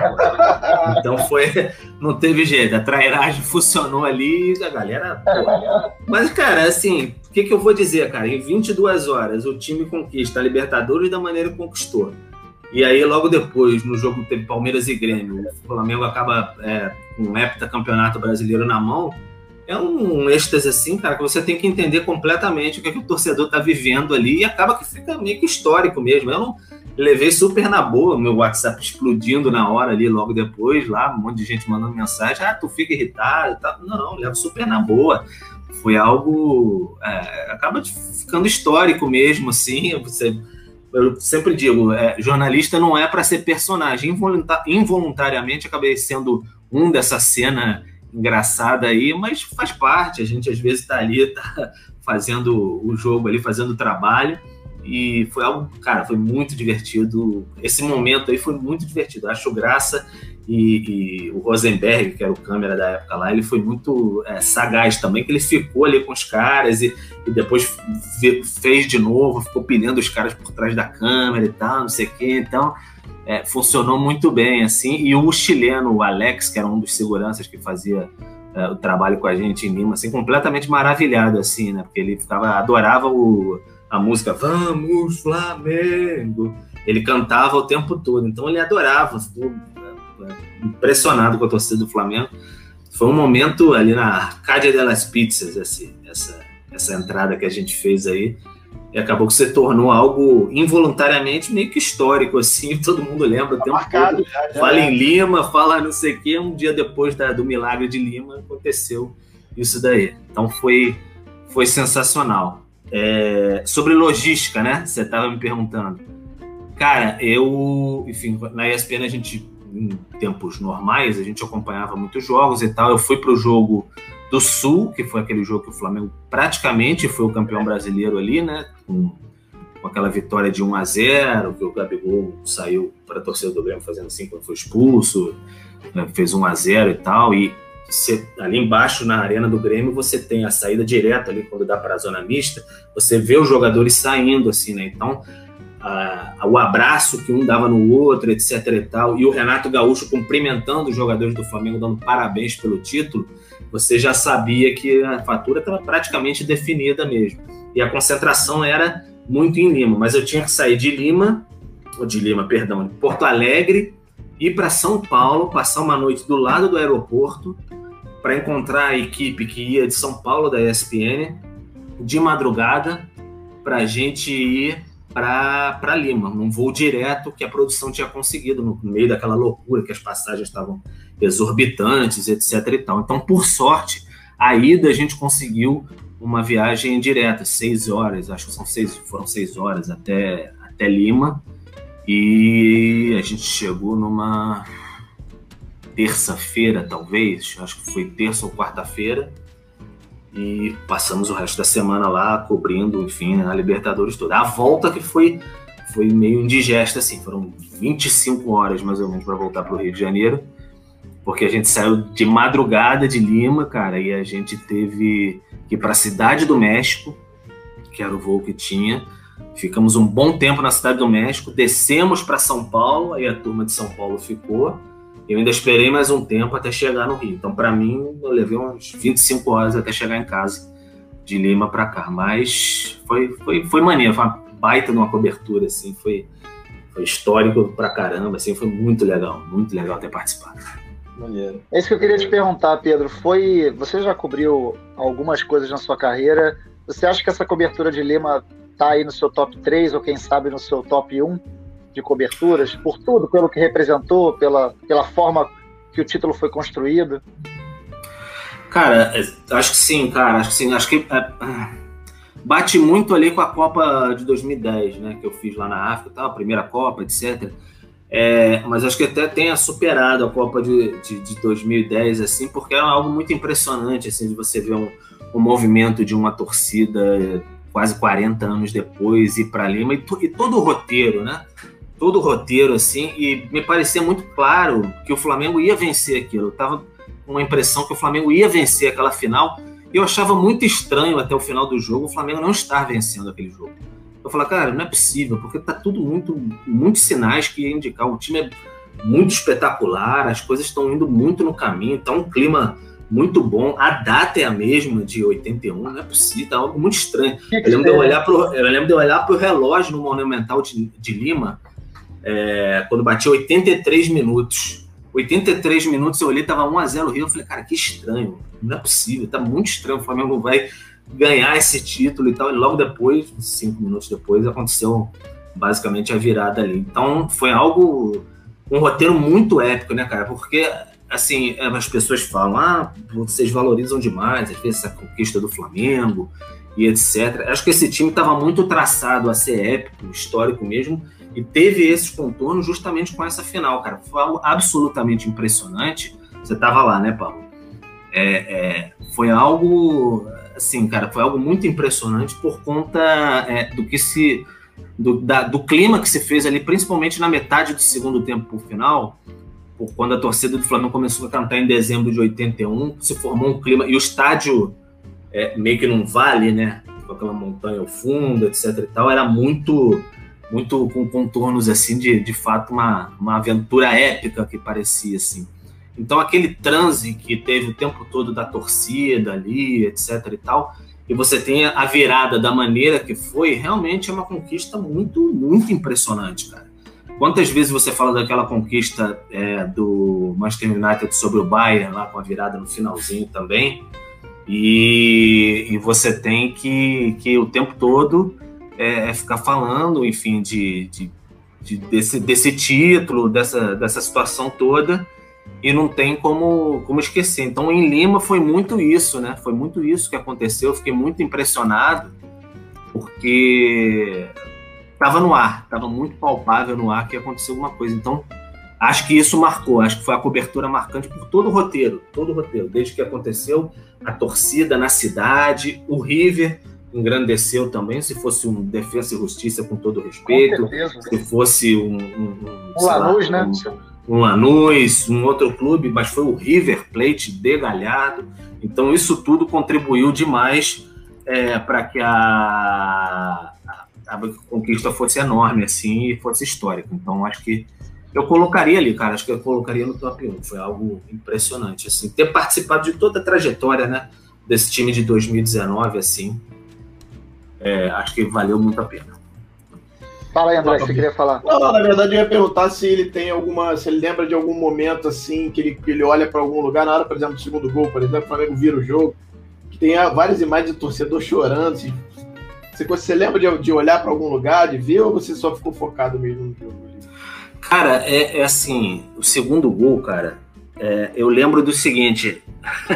Então foi, não teve jeito, a trairagem funcionou ali e a galera, pô. Mas, cara, assim, o que, que eu vou dizer, cara? Em 22 horas, o time conquista a Libertadores da maneira que conquistou. E aí, logo depois, no jogo teve Palmeiras e Grêmio, o Flamengo acaba é, com um heptacampeonato brasileiro na mão é um êxtase assim, cara, que você tem que entender completamente o que, é que o torcedor tá vivendo ali e acaba que fica meio que histórico mesmo. Eu não levei super na boa, meu WhatsApp explodindo na hora ali, logo depois, lá, um monte de gente mandando mensagem, ah, tu fica irritado, tá? não, levo super na boa. Foi algo, é, acaba ficando histórico mesmo, assim, você eu sempre digo, é, jornalista não é para ser personagem. Involuntariamente acabei sendo um dessa cena engraçada aí, mas faz parte. A gente às vezes está ali, tá fazendo o jogo ali, fazendo o trabalho. E foi algo, cara, foi muito divertido. Esse momento aí foi muito divertido. Acho graça e, e o Rosenberg, que era o câmera da época lá, ele foi muito é, sagaz também, que ele ficou ali com os caras e, e depois fez de novo, ficou pilhando os caras por trás da câmera e tal, não sei o quê. Então, é, funcionou muito bem, assim, e o chileno, o Alex, que era um dos seguranças que fazia é, o trabalho com a gente em Lima, assim, completamente maravilhado, assim, né, porque ele ficava, adorava o, a música Vamos Flamengo, ele cantava o tempo todo, então ele adorava, ficou é, impressionado com a torcida do Flamengo, foi um momento ali na Arcádia delas Pizzas, assim, essa, essa entrada que a gente fez aí, e acabou que se tornou algo involuntariamente meio que histórico, assim, todo mundo lembra. Tá marcado, já, já fala é. em Lima, fala não sei o quê, um dia depois da, do milagre de Lima aconteceu isso daí. Então foi, foi sensacional. É, sobre logística, né? Você estava me perguntando. Cara, eu, enfim, na ESPN a gente, em tempos normais, a gente acompanhava muitos jogos e tal. Eu fui para o jogo do Sul, que foi aquele jogo que o Flamengo praticamente foi o campeão brasileiro ali, né? Com, com aquela vitória de 1 a 0 que o Gabigol saiu para a torcida do Grêmio fazendo assim quando foi expulso, né? fez 1 a 0 e tal. E você, ali embaixo na arena do Grêmio você tem a saída direta ali quando dá para a zona mista, você vê os jogadores saindo assim, né? Então a, o abraço que um dava no outro, etc e tal, e o Renato Gaúcho cumprimentando os jogadores do Flamengo, dando parabéns pelo título, você já sabia que a fatura estava praticamente definida mesmo. E a concentração era muito em Lima, mas eu tinha que sair de Lima, ou de Lima, perdão, de Porto Alegre, ir para São Paulo, passar uma noite do lado do aeroporto, para encontrar a equipe que ia de São Paulo da ESPN de madrugada para a gente ir para Lima, num voo direto que a produção tinha conseguido, no meio daquela loucura que as passagens estavam exorbitantes, etc. E tal. Então, por sorte, a ida a gente conseguiu uma viagem direta, seis horas, acho que são seis, foram seis horas até, até Lima, e a gente chegou numa terça-feira, talvez, acho que foi terça ou quarta-feira, e passamos o resto da semana lá cobrindo, enfim, a Libertadores toda. A volta que foi foi meio indigesta, assim, foram 25 horas mais ou menos para voltar para o Rio de Janeiro, porque a gente saiu de madrugada de Lima, cara, e a gente teve que ir para a cidade do México, que era o voo que tinha. Ficamos um bom tempo na cidade do México, descemos para São Paulo, aí a turma de São Paulo ficou eu ainda esperei mais um tempo até chegar no Rio. Então, para mim, eu levei uns 25 horas até chegar em casa, de Lima para cá. Mas foi, foi, foi maneiro, foi uma baita numa cobertura, assim, foi, foi histórico pra caramba, assim, foi muito legal, muito legal ter participado. Maneiro. É isso que eu queria te perguntar, Pedro. Foi. Você já cobriu algumas coisas na sua carreira. Você acha que essa cobertura de Lima tá aí no seu top 3 ou quem sabe no seu top 1? De coberturas, por tudo, pelo que representou, pela, pela forma que o título foi construído? Cara, é, acho que sim, cara, acho que sim, acho que é, bate muito ali com a Copa de 2010, né, que eu fiz lá na África, tal, a primeira Copa, etc. É, mas acho que até tenha superado a Copa de, de, de, 2010, assim, porque é algo muito impressionante, assim, de você ver um, um movimento de uma torcida quase 40 anos depois ir para Lima e, e todo o roteiro, né? Todo o roteiro assim e me parecia muito claro que o Flamengo ia vencer aquilo. Eu tava com uma impressão que o Flamengo ia vencer aquela final e eu achava muito estranho até o final do jogo o Flamengo não estar vencendo aquele jogo. Eu falei, cara, não é possível, porque tá tudo muito, muitos sinais que indicam o time é muito espetacular, as coisas estão indo muito no caminho, tá um clima muito bom. A data é a mesma de 81, não é possível, tá algo muito estranho. Eu lembro de eu olhar pro, eu lembro de eu olhar pro relógio no Monumental de, de Lima é, quando bati 83 minutos. 83 minutos eu olhei, tava 1x0 o Rio. Eu falei, cara, que estranho. Não é possível, tá muito estranho. O Flamengo vai ganhar esse título e tal. E logo depois, cinco minutos depois, aconteceu basicamente a virada ali. Então foi algo, um roteiro muito épico, né, cara? Porque, assim, as pessoas falam, ah, vocês valorizam demais, às vezes, a conquista do Flamengo e etc. Acho que esse time estava muito traçado a ser épico, histórico mesmo, e teve esses contornos justamente com essa final, cara. Foi algo absolutamente impressionante. Você tava lá, né, Paulo? É, é, foi algo, assim, cara, foi algo muito impressionante por conta é, do que se. Do, da, do clima que se fez ali, principalmente na metade do segundo tempo por final, por quando a torcida do Flamengo começou a cantar em dezembro de 81, se formou um clima, e o estádio é, meio que num vale, né, com aquela montanha ao fundo, etc e tal, era muito muito com contornos assim de, de fato uma, uma aventura épica que parecia assim. Então aquele transe que teve o tempo todo da torcida ali, etc e tal, e você tem a virada da maneira que foi, realmente é uma conquista muito muito impressionante, cara. Quantas vezes você fala daquela conquista é, do Manchester United sobre o Bayern lá com a virada no finalzinho também, e, e você tem que, que o tempo todo é, é, ficar falando, enfim, de, de, de, desse, desse título, dessa, dessa situação toda, e não tem como, como esquecer. Então, em Lima foi muito isso, né? Foi muito isso que aconteceu. Eu fiquei muito impressionado, porque estava no ar, estava muito palpável no ar que aconteceu alguma coisa. Então, acho que isso marcou, acho que foi a cobertura marcante por todo o roteiro, todo o roteiro, desde que aconteceu, a torcida na cidade, o River engrandeceu também, se fosse um Defesa e Justiça com todo respeito, com se fosse um, um, um, Lanús, lá, né? Um, um Lanús, um outro clube, mas foi o River Plate de Galhardo. Então isso tudo contribuiu demais é, para que a, a, a conquista fosse enorme assim e fosse histórica. Então acho que eu colocaria ali, cara, acho que eu colocaria no top 1. Foi algo impressionante assim, ter participado de toda a trajetória, né, desse time de 2019 assim. É, acho que valeu muito a pena. Fala aí, André, você queria falar? Não, na verdade eu ia perguntar se ele tem alguma, se ele lembra de algum momento assim que ele, que ele olha para algum lugar na hora, por exemplo, do segundo gol, por exemplo, o Flamengo vira o jogo, que tem várias imagens de torcedor chorando. Assim, você, você lembra de, de olhar para algum lugar, de ver, ou você só ficou focado mesmo no jogo? Cara, é, é assim, o segundo gol, cara, é, eu lembro do seguinte,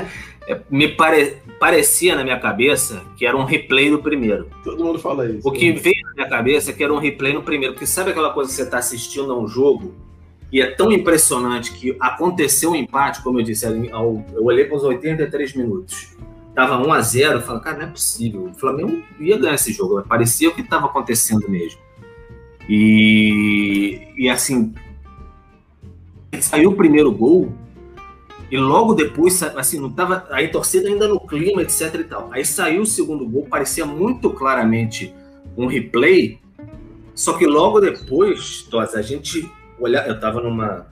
me pare, parecia na minha cabeça que era um replay do primeiro. Todo mundo fala isso. O que né? veio na minha cabeça é que era um replay no primeiro. Porque sabe aquela coisa que você está assistindo a um jogo e é tão impressionante que aconteceu um empate, como eu disse, eu olhei para os 83 minutos. Tava 1 a 0 eu falei, cara, não é possível. O Flamengo ia ganhar esse jogo. Parecia o que estava acontecendo mesmo. E, e assim, saiu o primeiro gol, e logo depois, assim, não tava. Aí torcida ainda no clima, etc e tal. Aí saiu o segundo gol, parecia muito claramente um replay. Só que logo depois, Tos, a gente olhava. Eu tava numa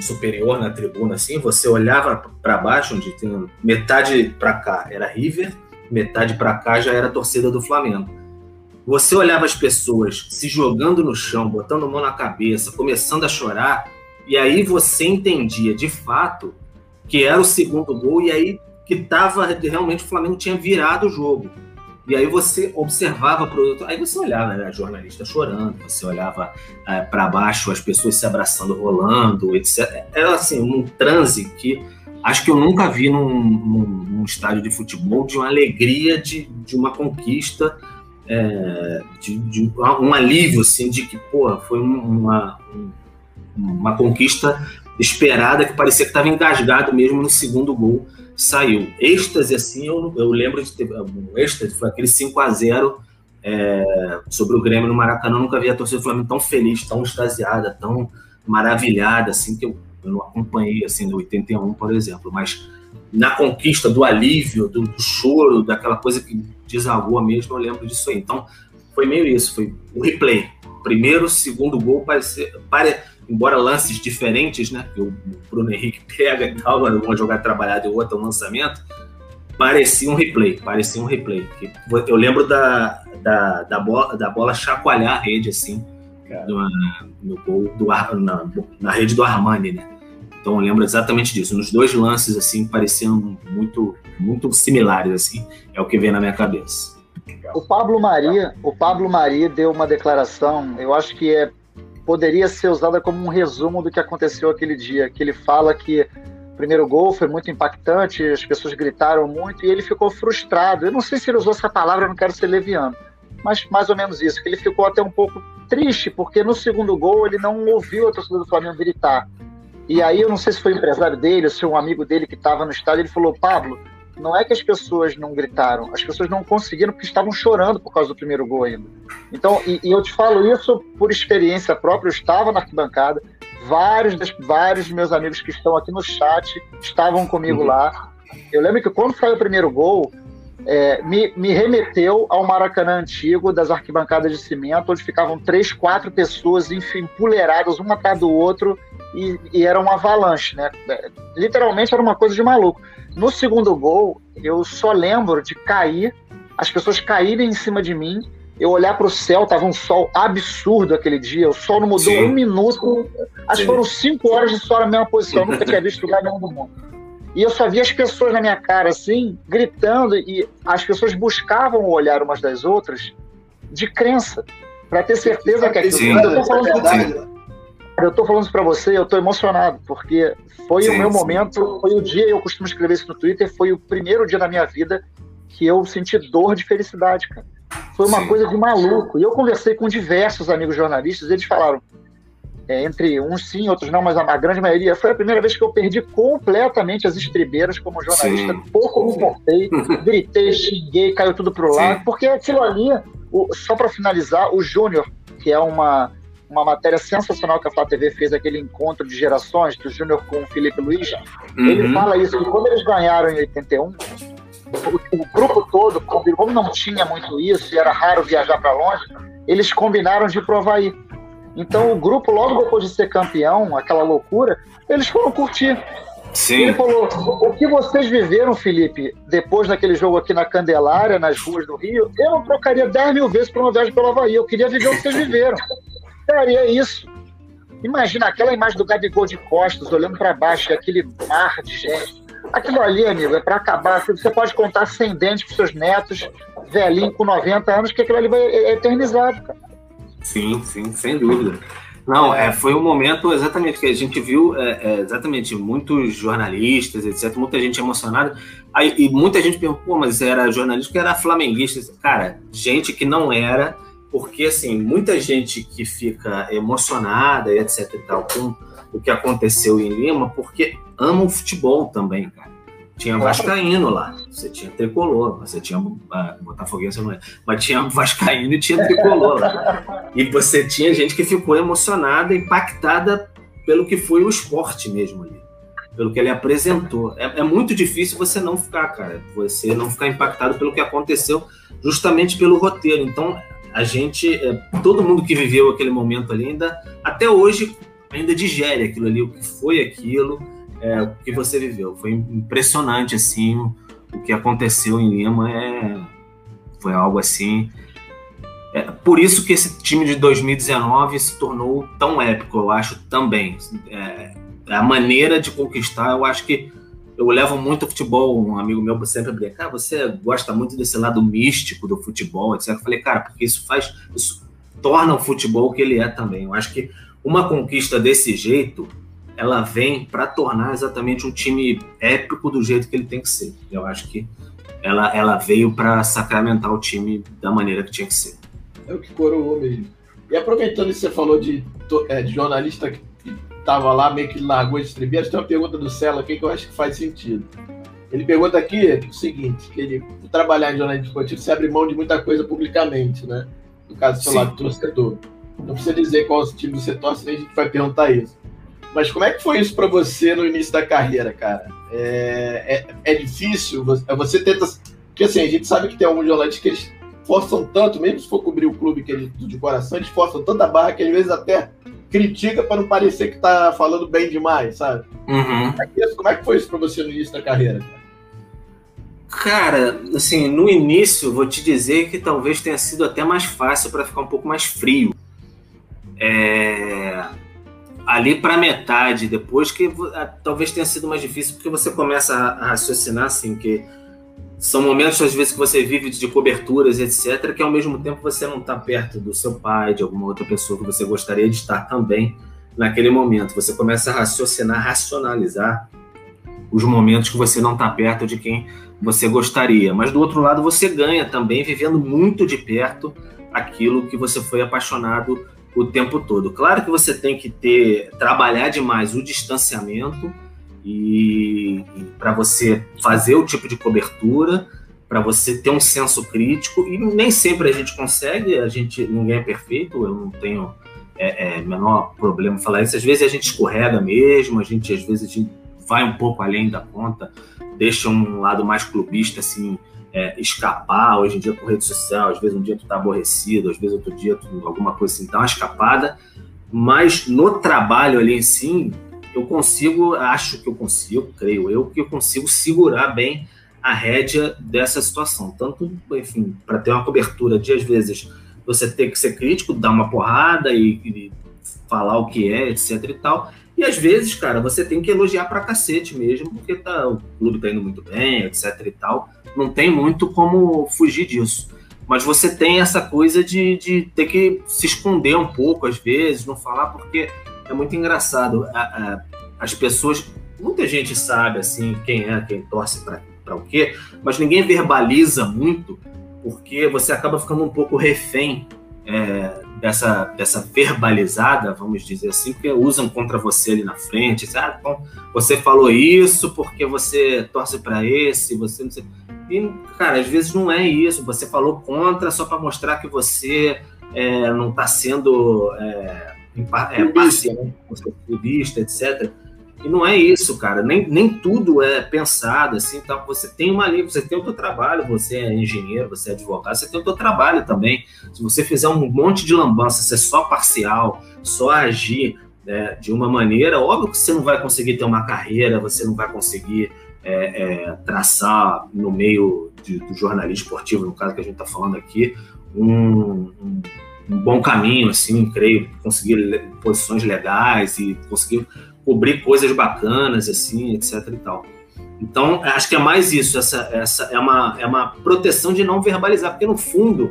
superior na tribuna, assim, você olhava para baixo, onde tem metade para cá era River, metade para cá já era torcida do Flamengo. Você olhava as pessoas se jogando no chão, botando mão na cabeça, começando a chorar, e aí você entendia de fato que era o segundo gol, e aí que estava realmente o Flamengo tinha virado o jogo. E aí você observava para outro, aí você olhava, né, jornalista chorando, você olhava é, para baixo, as pessoas se abraçando, rolando, etc. Era assim, um transe que acho que eu nunca vi num, num, num estádio de futebol de uma alegria de, de uma conquista, é, de, de, um alívio, assim, de que, pô, foi uma, uma conquista esperada, que parecia que estava engasgado mesmo no segundo gol, saiu. Êxtase, assim, eu, eu lembro de ter. Um êxtase foi aquele 5 a 0 é, sobre o Grêmio no Maracanã. Eu nunca vi a torcida do Flamengo tão feliz, tão extasiada, tão maravilhada, assim, que eu, eu não acompanhei, assim, no 81, por exemplo. Mas na conquista do alívio, do, do choro, daquela coisa que desagou mesmo, eu lembro disso aí. Então, foi meio isso, foi o replay. Primeiro, segundo gol, parecia, pare, embora lances diferentes, né? Que o Bruno Henrique pega e tal, uma jogada trabalhada e outra um lançamento, parecia um replay, parecia um replay. Eu lembro da, da, da, bola, da bola chacoalhar a rede, assim, no, no gol do, na, na rede do Armani, né? Então eu lembro exatamente disso. Nos dois lances, assim, pareciam muito, muito similares, assim, é o que vem na minha cabeça. O Pablo Maria, o Pablo Maria deu uma declaração, eu acho que é poderia ser usada como um resumo do que aconteceu aquele dia, que ele fala que o primeiro gol foi muito impactante, as pessoas gritaram muito e ele ficou frustrado. Eu não sei se ele usou essa palavra, eu não quero ser leviano, mas mais ou menos isso, que ele ficou até um pouco triste, porque no segundo gol ele não ouviu a torcida do Flamengo gritar. E aí eu não sei se foi o empresário dele ou se um amigo dele que estava no estádio, ele falou, Pablo, não é que as pessoas não gritaram, as pessoas não conseguiram porque estavam chorando por causa do primeiro gol ainda. Então, e, e eu te falo isso por experiência própria, eu estava na arquibancada, vários, vários meus amigos que estão aqui no chat estavam comigo uhum. lá. Eu lembro que quando saiu o primeiro gol, é, me, me, remeteu ao Maracanã antigo, das arquibancadas de cimento, onde ficavam três, quatro pessoas empoleiradas, uma atrás do outro, e, e era uma avalanche, né? É, literalmente era uma coisa de maluco. No segundo gol, eu só lembro de cair, as pessoas caírem em cima de mim, eu olhar para o céu, tava um sol absurdo aquele dia, o sol não mudou Sim. um minuto, acho que foram cinco horas de sol na mesma posição, eu nunca tinha visto lugar nenhum do mundo. E eu só via as pessoas na minha cara assim, gritando, e as pessoas buscavam o olhar umas das outras de crença, para ter certeza que aquilo. Sim. Eu tô falando verdade. Eu tô falando isso para você, eu tô emocionado, porque foi sim, o meu sim. momento, foi o dia, eu costumo escrever isso no Twitter, foi o primeiro dia da minha vida que eu senti dor de felicidade, cara. Foi uma sim. coisa de maluco. E eu conversei com diversos amigos jornalistas, eles falaram, é, entre uns sim, outros não, mas a, grande maioria, foi a primeira vez que eu perdi completamente as estribeiras como jornalista. Pouco me importei, gritei, xinguei, caiu tudo pro lado, porque aquilo ali, o, só para finalizar, o Júnior, que é uma uma matéria sensacional que a Flá TV fez, aquele encontro de gerações, do Júnior com o Felipe Luiz. Uhum. Ele fala isso, que quando eles ganharam em 81, o, o grupo todo, como não tinha muito isso, e era raro viajar para longe, eles combinaram de ir pro Havaí. Então o grupo, logo depois de ser campeão, aquela loucura, eles foram curtir. Sim. Ele falou: o que vocês viveram, Felipe, depois daquele jogo aqui na Candelária, nas ruas do Rio, eu não trocaria 10 mil vezes por uma viagem pelo Havaí. Eu queria viver o que vocês viveram. Daria isso. Imagina aquela imagem do Gabigol de costas, olhando para baixo, aquele mar de gente. Aquilo ali, amigo, é para acabar. Você pode contar sem dentes para seus netos, velhinho com 90 anos, que aquilo ali vai é eternizado, cara. Sim, sim, sem dúvida. Não, é, foi um momento exatamente que a gente viu é, é, exatamente muitos jornalistas, etc., muita gente emocionada. Aí, e muita gente perguntou, mas era jornalista que era flamenguista. Cara, gente que não era, porque assim, muita gente que fica emocionada e etc e tal com o que aconteceu em Lima, porque ama o futebol também, cara. Tinha Vascaíno lá, você tinha Tricolor, você tinha uh, Botafoguense, não é, mas tinha Vascaíno e tinha Tricolor lá. E você tinha gente que ficou emocionada, impactada pelo que foi o esporte mesmo ali, pelo que ele apresentou. É, é muito difícil você não ficar, cara, você não ficar impactado pelo que aconteceu, justamente pelo roteiro. Então, a gente, é, todo mundo que viveu aquele momento ali ainda, até hoje, ainda digere aquilo ali, o que foi aquilo é, o que você viveu. Foi impressionante, assim, o que aconteceu em Lima é, foi algo assim. É, por isso que esse time de 2019 se tornou tão épico, eu acho também. É, a maneira de conquistar, eu acho que eu levo muito futebol. Um amigo meu sempre brinca, ah, você gosta muito desse lado místico do futebol, etc. Eu falei, cara, porque isso faz, isso torna o futebol o que ele é também. Eu acho que uma conquista desse jeito ela vem para tornar exatamente um time épico do jeito que ele tem que ser. Eu acho que ela, ela veio para sacramentar o time da maneira que tinha que ser. É o que coroou mesmo. E aproveitando que você falou de, é, de jornalista que estava lá, meio que largou as estribeiras, tem uma pergunta do Celo aqui que eu acho que faz sentido. Ele pergunta aqui o seguinte, que ele, trabalhar em jornalismo esportivo, você abre mão de muita coisa publicamente, né? No caso do seu Sim. lado torcedor. Não precisa dizer qual time você torce, nem a gente vai perguntar isso. Mas como é que foi isso para você no início da carreira, cara? É, é, é, difícil? Você tenta. Porque assim, a gente sabe que tem alguns jornalistas que eles forçam tanto, mesmo se for cobrir o clube que eles, de coração, eles forçam tanta barra que às vezes até critica para não parecer que tá falando bem demais, sabe? Uhum. Como é que foi isso para você no início da carreira? Cara, assim, no início, vou te dizer que talvez tenha sido até mais fácil para ficar um pouco mais frio. É ali para metade, depois que talvez tenha sido mais difícil, porque você começa a, raciocinar assim, que são momentos às vezes que você vive de coberturas, etc, que ao mesmo tempo você não está perto do seu pai, de alguma outra pessoa que você gostaria de estar também naquele momento. Você começa a raciocinar, racionalizar os momentos que você não está perto de quem você gostaria. Mas do outro lado, você ganha também vivendo muito de perto aquilo que você foi apaixonado o tempo todo. Claro que você tem que ter trabalhar demais o distanciamento e, e para você fazer o tipo de cobertura, para você ter um senso crítico e nem sempre a gente consegue. A gente ninguém é perfeito. Eu não tenho é, é, menor problema falar isso. Às vezes a gente escorrega mesmo. A gente às vezes a gente vai um pouco além da conta, deixa um lado mais clubista assim é, escapar, hoje em dia com rede social, às vezes um dia tu tá aborrecido, às vezes outro dia tu, alguma coisa assim, dá uma escapada, mas no trabalho ali em si, eu consigo, acho que eu consigo, creio eu, que eu consigo segurar bem a rédea dessa situação. Tanto, enfim, para ter uma cobertura de, às vezes, você ter que ser crítico, dar uma porrada e, e falar o que é, etc e tal, e às vezes, cara, você tem que elogiar pra cacete mesmo, porque tá, o clube tá indo muito bem, etc e tal. Não tem muito como fugir disso. Mas você tem essa coisa de, de ter que se esconder um pouco, às vezes, não falar, porque é muito engraçado. as pessoas, muita gente sabe, assim, quem é, quem torce para o quê, mas ninguém verbaliza muito, porque você acaba ficando um pouco refém é, dessa, dessa verbalizada, vamos dizer assim, que usam contra você ali na frente. Ah, então você falou isso porque você torce para esse, você não sei. E, cara, às vezes não é isso. Você falou contra só para mostrar que você é, não está sendo é, é, parcial, você é etc. E não é isso, cara. Nem, nem tudo é pensado assim. Tá? Você tem uma linha, você tem o seu trabalho, você é engenheiro, você é advogado, você tem o seu trabalho também. Se você fizer um monte de lambança, ser só parcial, só agir né, de uma maneira, óbvio que você não vai conseguir ter uma carreira, você não vai conseguir é, é, traçar no meio de, do jornalismo esportivo, no caso que a gente está falando aqui, um, um, um, bom caminho, assim, creio, conseguir posições legais e conseguir cobrir coisas bacanas, assim, etc e tal. Então, acho que é mais isso, essa, essa é, uma, é uma proteção de não verbalizar, porque no fundo,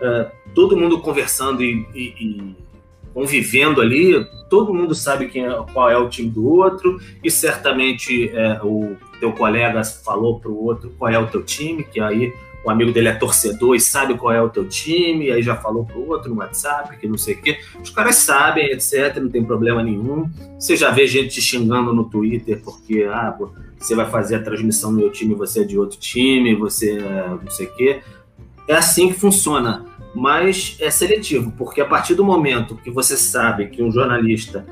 é, todo mundo conversando e, e, e, convivendo ali, todo mundo sabe quem é, qual é o time do outro, e certamente é, o teu colega falou para o outro qual é o teu time, que aí o amigo dele é torcedor e sabe qual é o teu time, aí já falou pro outro no WhatsApp, que não sei o quê. Os caras sabem, etc, não tem problema nenhum. Você já vê gente te xingando no Twitter porque, ah, você vai fazer a transmissão do meu time, você é de outro time, você é não sei o quê. É assim que funciona, mas é seletivo, porque a partir do momento que você sabe que um jornalista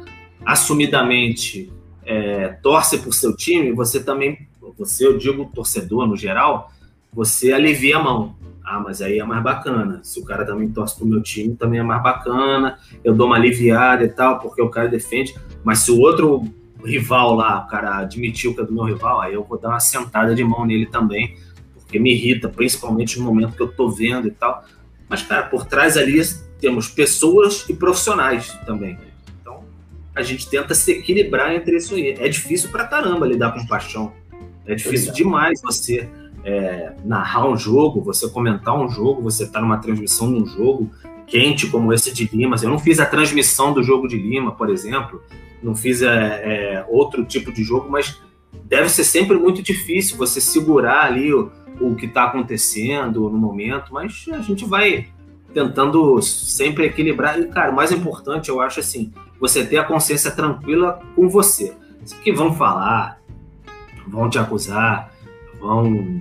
assumidamente é, torce por seu time, você também, você, eu digo torcedor no geral, você alivia a mão. Ah, mas aí é mais bacana. Se o cara também torce pro meu time, também é mais bacana. Eu dou uma aliviada e tal, porque o cara defende. Mas se o outro rival lá, o cara admitiu que é do meu rival, aí eu vou dar uma sentada de mão nele também, porque me irrita, principalmente no momento que eu tô vendo e tal. Mas, cara, por trás ali temos pessoas e profissionais também. Então, a gente tenta se equilibrar entre isso aí. É difícil pra caramba lidar com paixão. É difícil demais você é, narrar um jogo, você comentar um jogo, você está numa transmissão de um jogo quente como esse de Lima. Eu não fiz a transmissão do jogo de Lima, por exemplo, não fiz é, é, outro tipo de jogo, mas deve ser sempre muito difícil você segurar ali o, o que está acontecendo no momento, mas a gente vai tentando sempre equilibrar. E, cara, o mais importante, eu acho assim, você ter a consciência tranquila com você. Que vão falar, vão te acusar, vão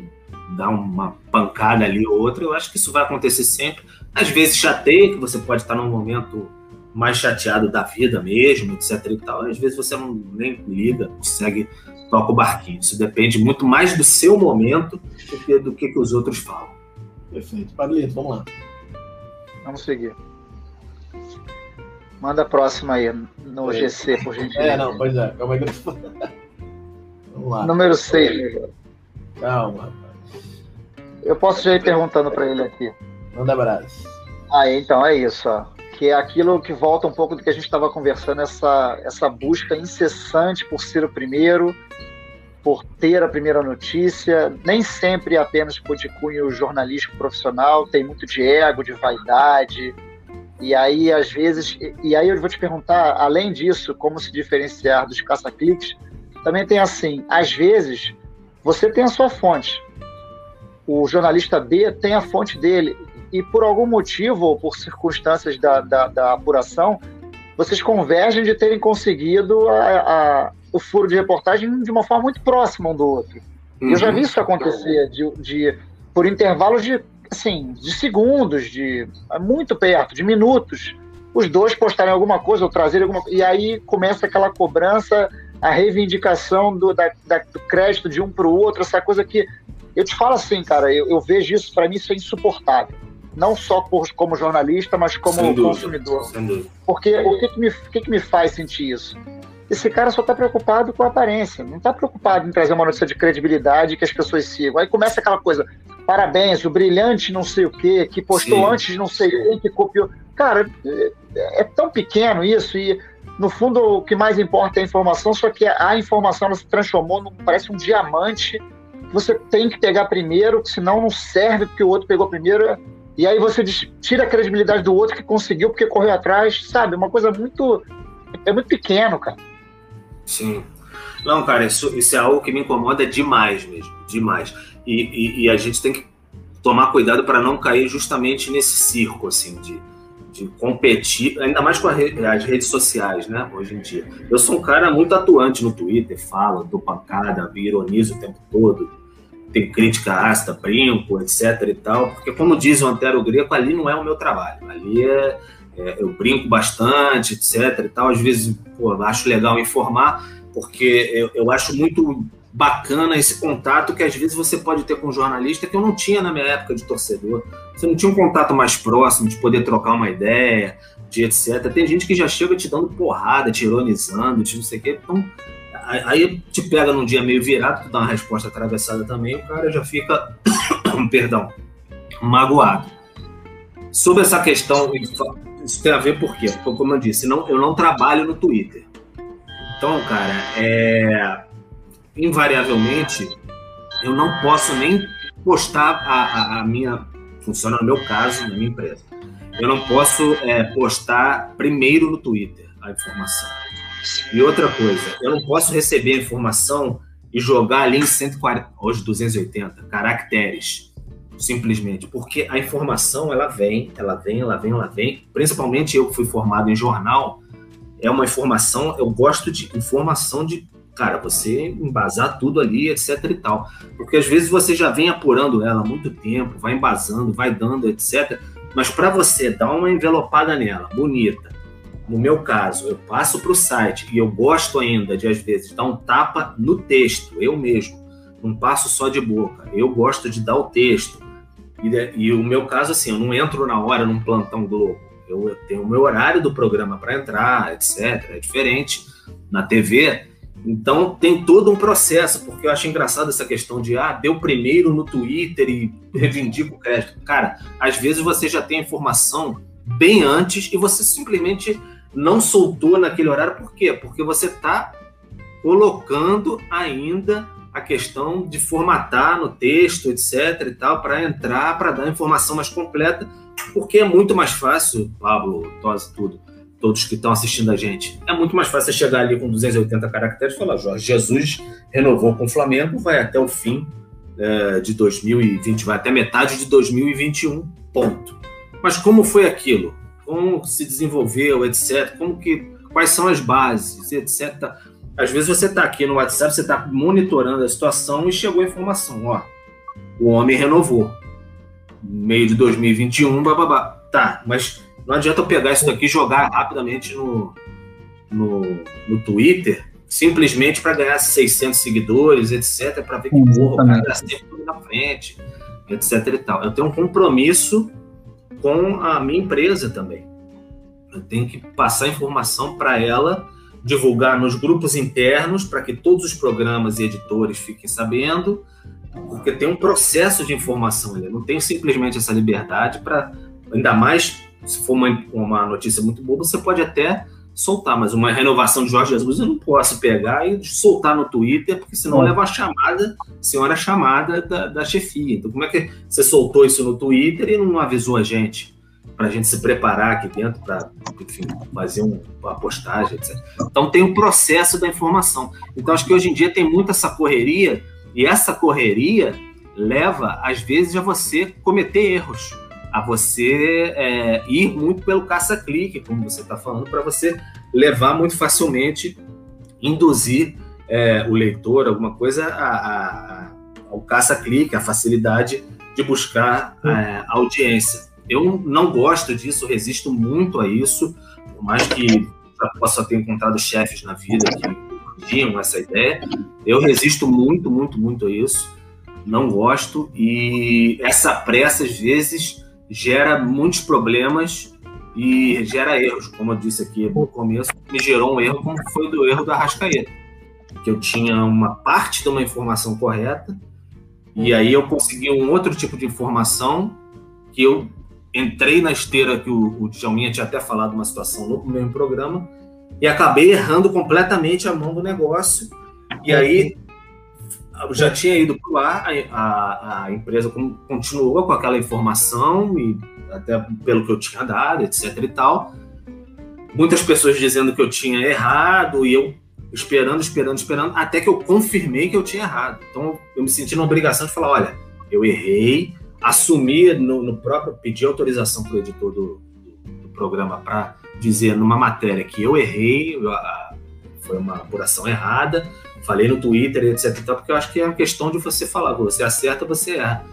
dar uma pancada ali ou outra, eu acho que isso vai acontecer sempre. Às vezes chateia, que você pode estar num momento mais chateado da vida mesmo, etc e tal. Às vezes você não nem liga, segue, toca o barquinho. Isso depende muito mais do seu momento do que do que, que os outros falam. Perfeito. Pablito, vamos lá. Vamos seguir. Manda a próxima aí, no é. GC, por gentileza. É, não, pois é. Calma aí Vamos lá. Número 6. Calma. Eu posso já ir perguntando para ele aqui. Manda abraço. Ah, então é isso, ó. Que é aquilo que volta um pouco do que a gente estava conversando, essa, essa busca incessante por ser o primeiro, por ter a primeira notícia, nem sempre apenas por de cunho jornalístico profissional, tem muito de ego, de vaidade. E aí, às vezes, e aí eu vou te perguntar, além disso, como se diferenciar dos caça-cliques, também tem assim, às vezes, você tem a sua fonte, o jornalista B tem a fonte dele e por algum motivo ou por circunstâncias da, da, da apuração, vocês convergem de terem conseguido a, a, o furo de reportagem de uma forma muito próxima um do outro. Uhum. Eu já uhum. vi isso acontecer de, de por intervalos de assim de segundos, de muito perto, de minutos, os dois postarem alguma coisa ou trazerem alguma e aí começa aquela cobrança, a reivindicação do, da, da, do crédito de um para o outro, essa coisa que eu te falo assim, cara, eu, eu vejo isso, para mim, isso é insuportável. Não só por, como jornalista, mas como dúvida, consumidor. Porque o que, que, me, o que, que me faz sentir isso? Esse cara só está preocupado com a aparência, não está preocupado em trazer uma notícia de credibilidade que as pessoas sigam. Aí começa aquela coisa, parabéns, o brilhante não sei o quê, que postou Sim. antes não sei quem, que copiou. Cara, é, é tão pequeno isso e no fundo o que mais importa é a informação, só que a informação ela se transformou num, parece um diamante você tem que pegar primeiro, senão não serve porque o outro pegou primeiro. E aí você tira a credibilidade do outro que conseguiu porque correu atrás, sabe? Uma coisa muito. É muito pequeno, cara. Sim. Não, cara, isso, isso é algo que me incomoda demais mesmo. Demais. E, e, e a gente tem que tomar cuidado para não cair justamente nesse circo, assim, de, de competir, ainda mais com as redes sociais, né, hoje em dia. Eu sou um cara muito atuante no Twitter, falo, dou pancada, ironizo o tempo todo, tem crítica ácida, brinco, etc e tal, porque como diz o Antero Greco, ali não é o meu trabalho, ali é, é, eu brinco bastante, etc e tal, às vezes pô, acho legal informar, porque eu, eu acho muito bacana esse contato que às vezes você pode ter com um jornalista que eu não tinha na minha época de torcedor. Você não tinha um contato mais próximo de poder trocar uma ideia, de etc. Tem gente que já chega te dando porrada, te ironizando, te não sei o quê. Então, aí te pega num dia meio virado, tu dá uma resposta atravessada também, o cara já fica, perdão, magoado. Sobre essa questão, isso tem a ver por quê? Porque, como eu disse, não, eu não trabalho no Twitter. Então, cara, é, invariavelmente, eu não posso nem postar a, a, a, minha. Funciona no meu caso, na minha empresa. Eu não posso é, postar primeiro no Twitter a informação. E outra coisa, eu não posso receber a informação e jogar ali em 140, hoje 280 caracteres, simplesmente, porque a informação ela vem, ela vem, ela vem, ela vem. Principalmente eu que fui formado em jornal, é uma informação, eu gosto de informação de cara, você embasar tudo ali, etc e tal. Porque às vezes você já vem apurando ela há muito tempo, vai embasando, vai dando, etc. Mas para você dar uma envelopada nela, bonita, no meu caso, eu passo para o site e eu gosto ainda de, às vezes, dar um tapa no texto, eu mesmo. Não passo só de boca. Eu gosto de dar o texto. E, e o meu caso, assim, eu não entro na hora num plantão Globo. Eu tenho o meu horário do programa para entrar, etc. É diferente. Na TV, então tem todo um processo, porque eu acho engraçado essa questão de ah, deu primeiro no Twitter e reivindico o crédito. Cara, às vezes você já tem a informação bem antes e você simplesmente não soltou naquele horário. Por quê? Porque você está colocando ainda a questão de formatar no texto, etc. e tal, para entrar, para dar informação mais completa, porque é muito mais fácil, Pablo, Tosi, tudo todos que estão assistindo a gente. É muito mais fácil chegar ali com 280 caracteres e falar: Jorge Jesus renovou com o Flamengo, vai até o fim é, de 2020, vai até metade de 2021, ponto. Mas como foi aquilo? Como se desenvolveu, etc. Como que, quais são as bases, etc. Às vezes você está aqui no WhatsApp, você está monitorando a situação e chegou a informação, ó, o homem renovou. Meio de 2021, bababá. Tá, mas não adianta eu pegar isso daqui e jogar rapidamente no, no, no Twitter, simplesmente para ganhar 600 seguidores, etc., para ver que porra, o cara sempre na frente, etc. e tal. Eu tenho um compromisso com a minha empresa também. Eu tenho que passar informação para ela, divulgar nos grupos internos, para que todos os programas e editores fiquem sabendo, porque tem um processo de informação ali. Eu não tenho simplesmente essa liberdade para, ainda mais se for uma, uma notícia muito boa, você pode até soltar, mas uma renovação de Jorge Jesus eu não posso pegar e soltar no Twitter, porque senão é. leva a chamada, senhora chamada da, da chefia. Então, como é que você soltou isso no Twitter e não avisou a gente? Para a gente se preparar aqui dentro para, fazer um, uma postagem, etc. Então, tem o um processo da informação. Então, acho que hoje em dia tem muita essa correria, e essa correria leva, às vezes, a você cometer erros a você é, ir muito pelo caça-clique, como você está falando, para você levar muito facilmente, induzir é, o leitor, alguma coisa, a, a, ao caça-clique, a facilidade de buscar é, audiência. Eu não gosto disso, resisto muito a isso, por mais que possa ter encontrado chefes na vida que tinham essa ideia, eu resisto muito, muito, muito a isso. Não gosto e essa pressa às vezes gera muitos problemas e gera erros, como eu disse aqui no começo, me gerou um erro como foi do erro da Rascaeta, que eu tinha uma parte de uma informação correta e aí eu consegui um outro tipo de informação que eu entrei na esteira que o, o Djalminha tinha até falado uma situação no mesmo programa e acabei errando completamente a mão do negócio e aí já tinha ido para o ar, a, a, empresa continuou com aquela informação, e até pelo que eu tinha dado, etc e tal. Muitas pessoas dizendo que eu tinha errado, e eu esperando, esperando, esperando, até que eu confirmei que eu tinha errado. Então eu me senti na obrigação de falar: olha, eu errei, assumi no, no próprio, pedi autorização para o editor do, do, do programa para dizer numa matéria que eu errei, a, foi uma apuração errada Falei no Twitter, etc. Tal, porque eu acho que é uma questão de você falar, você acerta, você erra.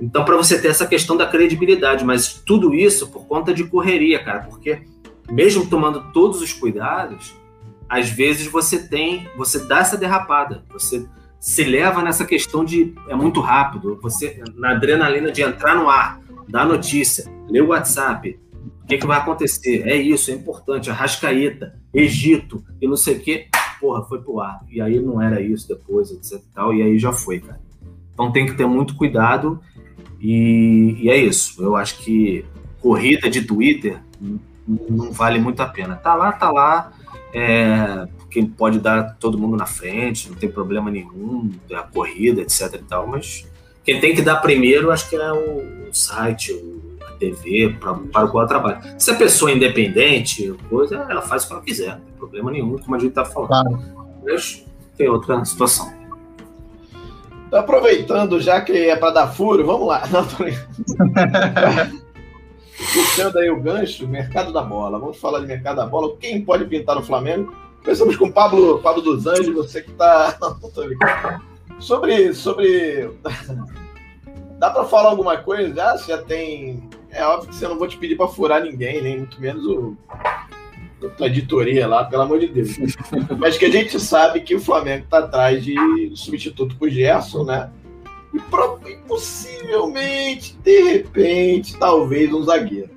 Então, para você ter essa questão da credibilidade, mas tudo isso por conta de correria, cara, porque mesmo tomando todos os cuidados, às vezes você tem, você dá essa derrapada, você se leva nessa questão de é muito rápido, você na adrenalina de entrar no ar, dar notícia, ler o WhatsApp, o que, que vai acontecer? É isso, é importante, Arrascaeta, Egito e não sei o quê, porra, foi pro ar. E aí não era isso depois, etc e tal, e aí já foi, cara. Então tem que ter muito cuidado e, e é isso. Eu acho que corrida de Twitter não vale muito a pena. Tá lá, tá lá. É, quem pode dar todo mundo na frente, não tem problema nenhum, a corrida, etc e tal, mas quem tem que dar primeiro, acho que é o, site, a TV, pra, para o qual ela trabalha. Se a pessoa é independente, coisa, ela faz o que ela quiser, não tem problema nenhum, como a gente está falando. Claro. Mas tem outra situação. Então, aproveitando, já que é para dar furo, vamos lá. Não, tô... Puxando aí o gancho, mercado da bola. Vamos falar de mercado da bola. Quem pode pintar no Flamengo? Começamos com o Pablo, Pablo dos Anjos, você que está. sobre. sobre... Dá para falar alguma coisa? Já, já tem. É óbvio que você não vou te pedir para furar ninguém, nem muito menos o, a editoria lá, pelo amor de Deus. Mas que a gente sabe que o Flamengo está atrás de substituto para o Gerson, né? E, e possivelmente, de repente, talvez um zagueiro.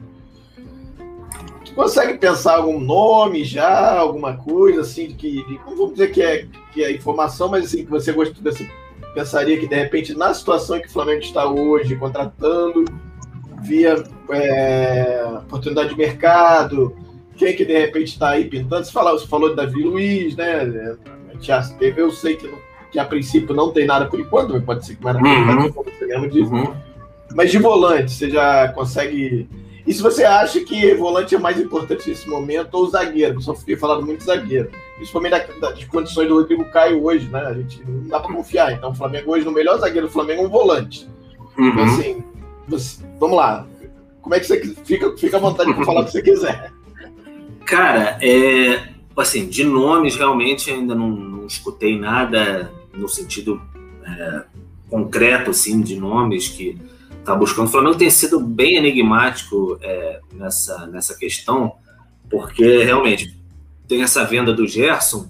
Tu consegue pensar algum nome já, alguma coisa assim, que não vamos dizer que é, que é informação, mas assim, que você gostaria, desse, pensaria que de repente, na situação em que o Flamengo está hoje, contratando, via é, oportunidade de mercado, quem que de repente está aí pintando? Você falou, você falou de Davi Luiz, né? A gente já teve, eu sei que, não, que a princípio não tem nada por enquanto, mas pode ser que mais uhum. você disso. Uhum. Mas de volante, você já consegue. E se você acha que volante é mais importante nesse momento, ou zagueiro, só fiquei falando muito zagueiro, principalmente da, das condições do Rodrigo Caio hoje, né? A gente não dá para confiar. Então, o Flamengo hoje, no melhor zagueiro do Flamengo é um volante. Uhum. Então, assim, você, vamos lá. Como é que você fica, fica à vontade para falar o que você quiser. Cara, é, assim, de nomes realmente ainda não, não escutei nada no sentido é, concreto, assim, de nomes que está buscando. O Flamengo tem sido bem enigmático é, nessa, nessa questão, porque realmente tem essa venda do Gerson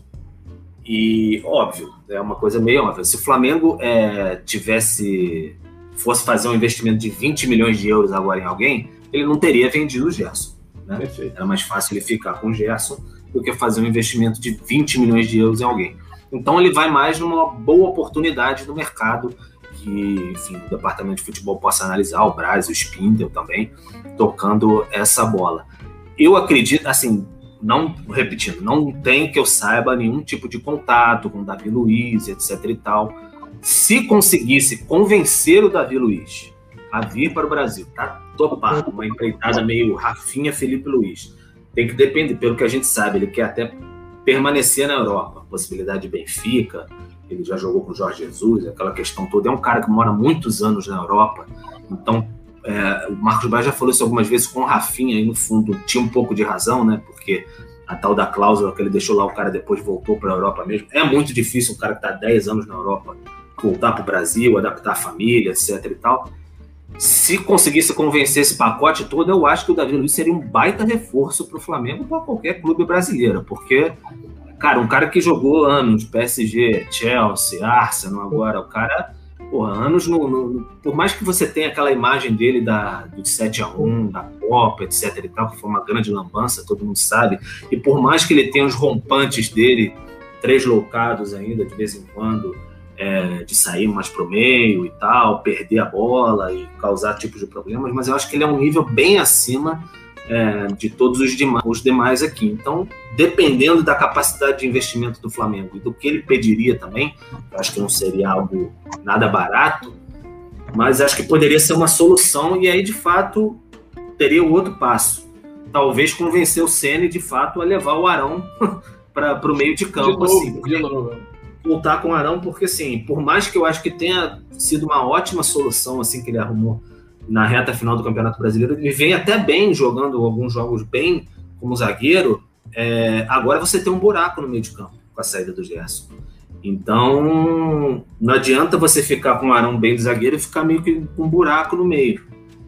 e, óbvio, é uma coisa meio óbvia. Se o Flamengo é, tivesse fosse fazer um investimento de 20 milhões de euros agora em alguém, ele não teria vendido o Gerson. Né? Era mais fácil ele ficar com o Gerson do que fazer um investimento de 20 milhões de euros em alguém. Então ele vai mais numa boa oportunidade no mercado que, enfim, o departamento de futebol possa analisar, o Braz, o Spindle também, tocando essa bola. Eu acredito, assim, não, repetindo, não tem que eu saiba nenhum tipo de contato com o Davi Luiz, etc e tal. Se conseguisse convencer o Davi Luiz a vir para o Brasil, tá topado, uma empreitada meio Rafinha Felipe Luiz. Tem que depender, pelo que a gente sabe, ele quer até permanecer na Europa, possibilidade de Benfica, ele já jogou com o Jorge Jesus, aquela questão toda. É um cara que mora muitos anos na Europa, então é, o Marcos Braz já falou isso algumas vezes com o Rafinha, aí no fundo tinha um pouco de razão, né? Porque a tal da cláusula que ele deixou lá, o cara depois voltou para a Europa mesmo. É muito difícil um cara que está 10 anos na Europa voltar para o Brasil, adaptar a família, etc e tal. Se conseguisse convencer esse pacote todo, eu acho que o Davi Luiz seria um baita reforço para o Flamengo para qualquer clube brasileiro, porque, cara, um cara que jogou anos, PSG, Chelsea, Arsenal agora, o cara, porra, anos no, no, Por mais que você tenha aquela imagem dele da, do 7x1, da Copa, etc e tal, que foi uma grande lambança, todo mundo sabe, e por mais que ele tenha os rompantes dele, três loucados ainda, de vez em quando é, de sair mais pro meio e tal, perder a bola e causar tipos de problemas, mas eu acho que ele é um nível bem acima é, de todos os demais, os demais aqui. Então, dependendo da capacidade de investimento do Flamengo e do que ele pediria também, acho que não seria algo nada barato, mas acho que poderia ser uma solução e aí, de fato, teria o outro passo. Talvez convencer o Ceni de fato a levar o Arão para o meio de campo. De novo, assim, de novo voltar com o Arão, porque assim, por mais que eu acho que tenha sido uma ótima solução assim que ele arrumou na reta final do Campeonato Brasileiro, ele vem até bem jogando alguns jogos bem como zagueiro. É, agora você tem um buraco no meio de campo com a saída do Gerson. Então, não adianta você ficar com o Arão bem de zagueiro e ficar meio que com um buraco no meio.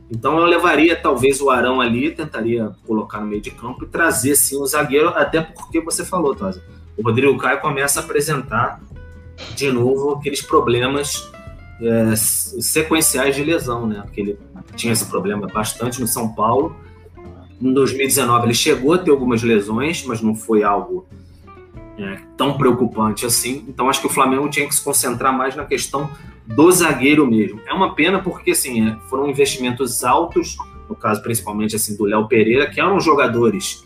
Então, eu levaria talvez o Arão ali, tentaria colocar no meio de campo e trazer sim o zagueiro, até porque você falou, Tosa o Rodrigo Caio começa a apresentar de novo aqueles problemas é, sequenciais de lesão, né? Porque ele tinha esse problema bastante no São Paulo. Em 2019 ele chegou a ter algumas lesões, mas não foi algo é, tão preocupante assim. Então acho que o Flamengo tinha que se concentrar mais na questão do zagueiro mesmo. É uma pena porque assim é, foram investimentos altos, no caso principalmente assim do Léo Pereira, que eram jogadores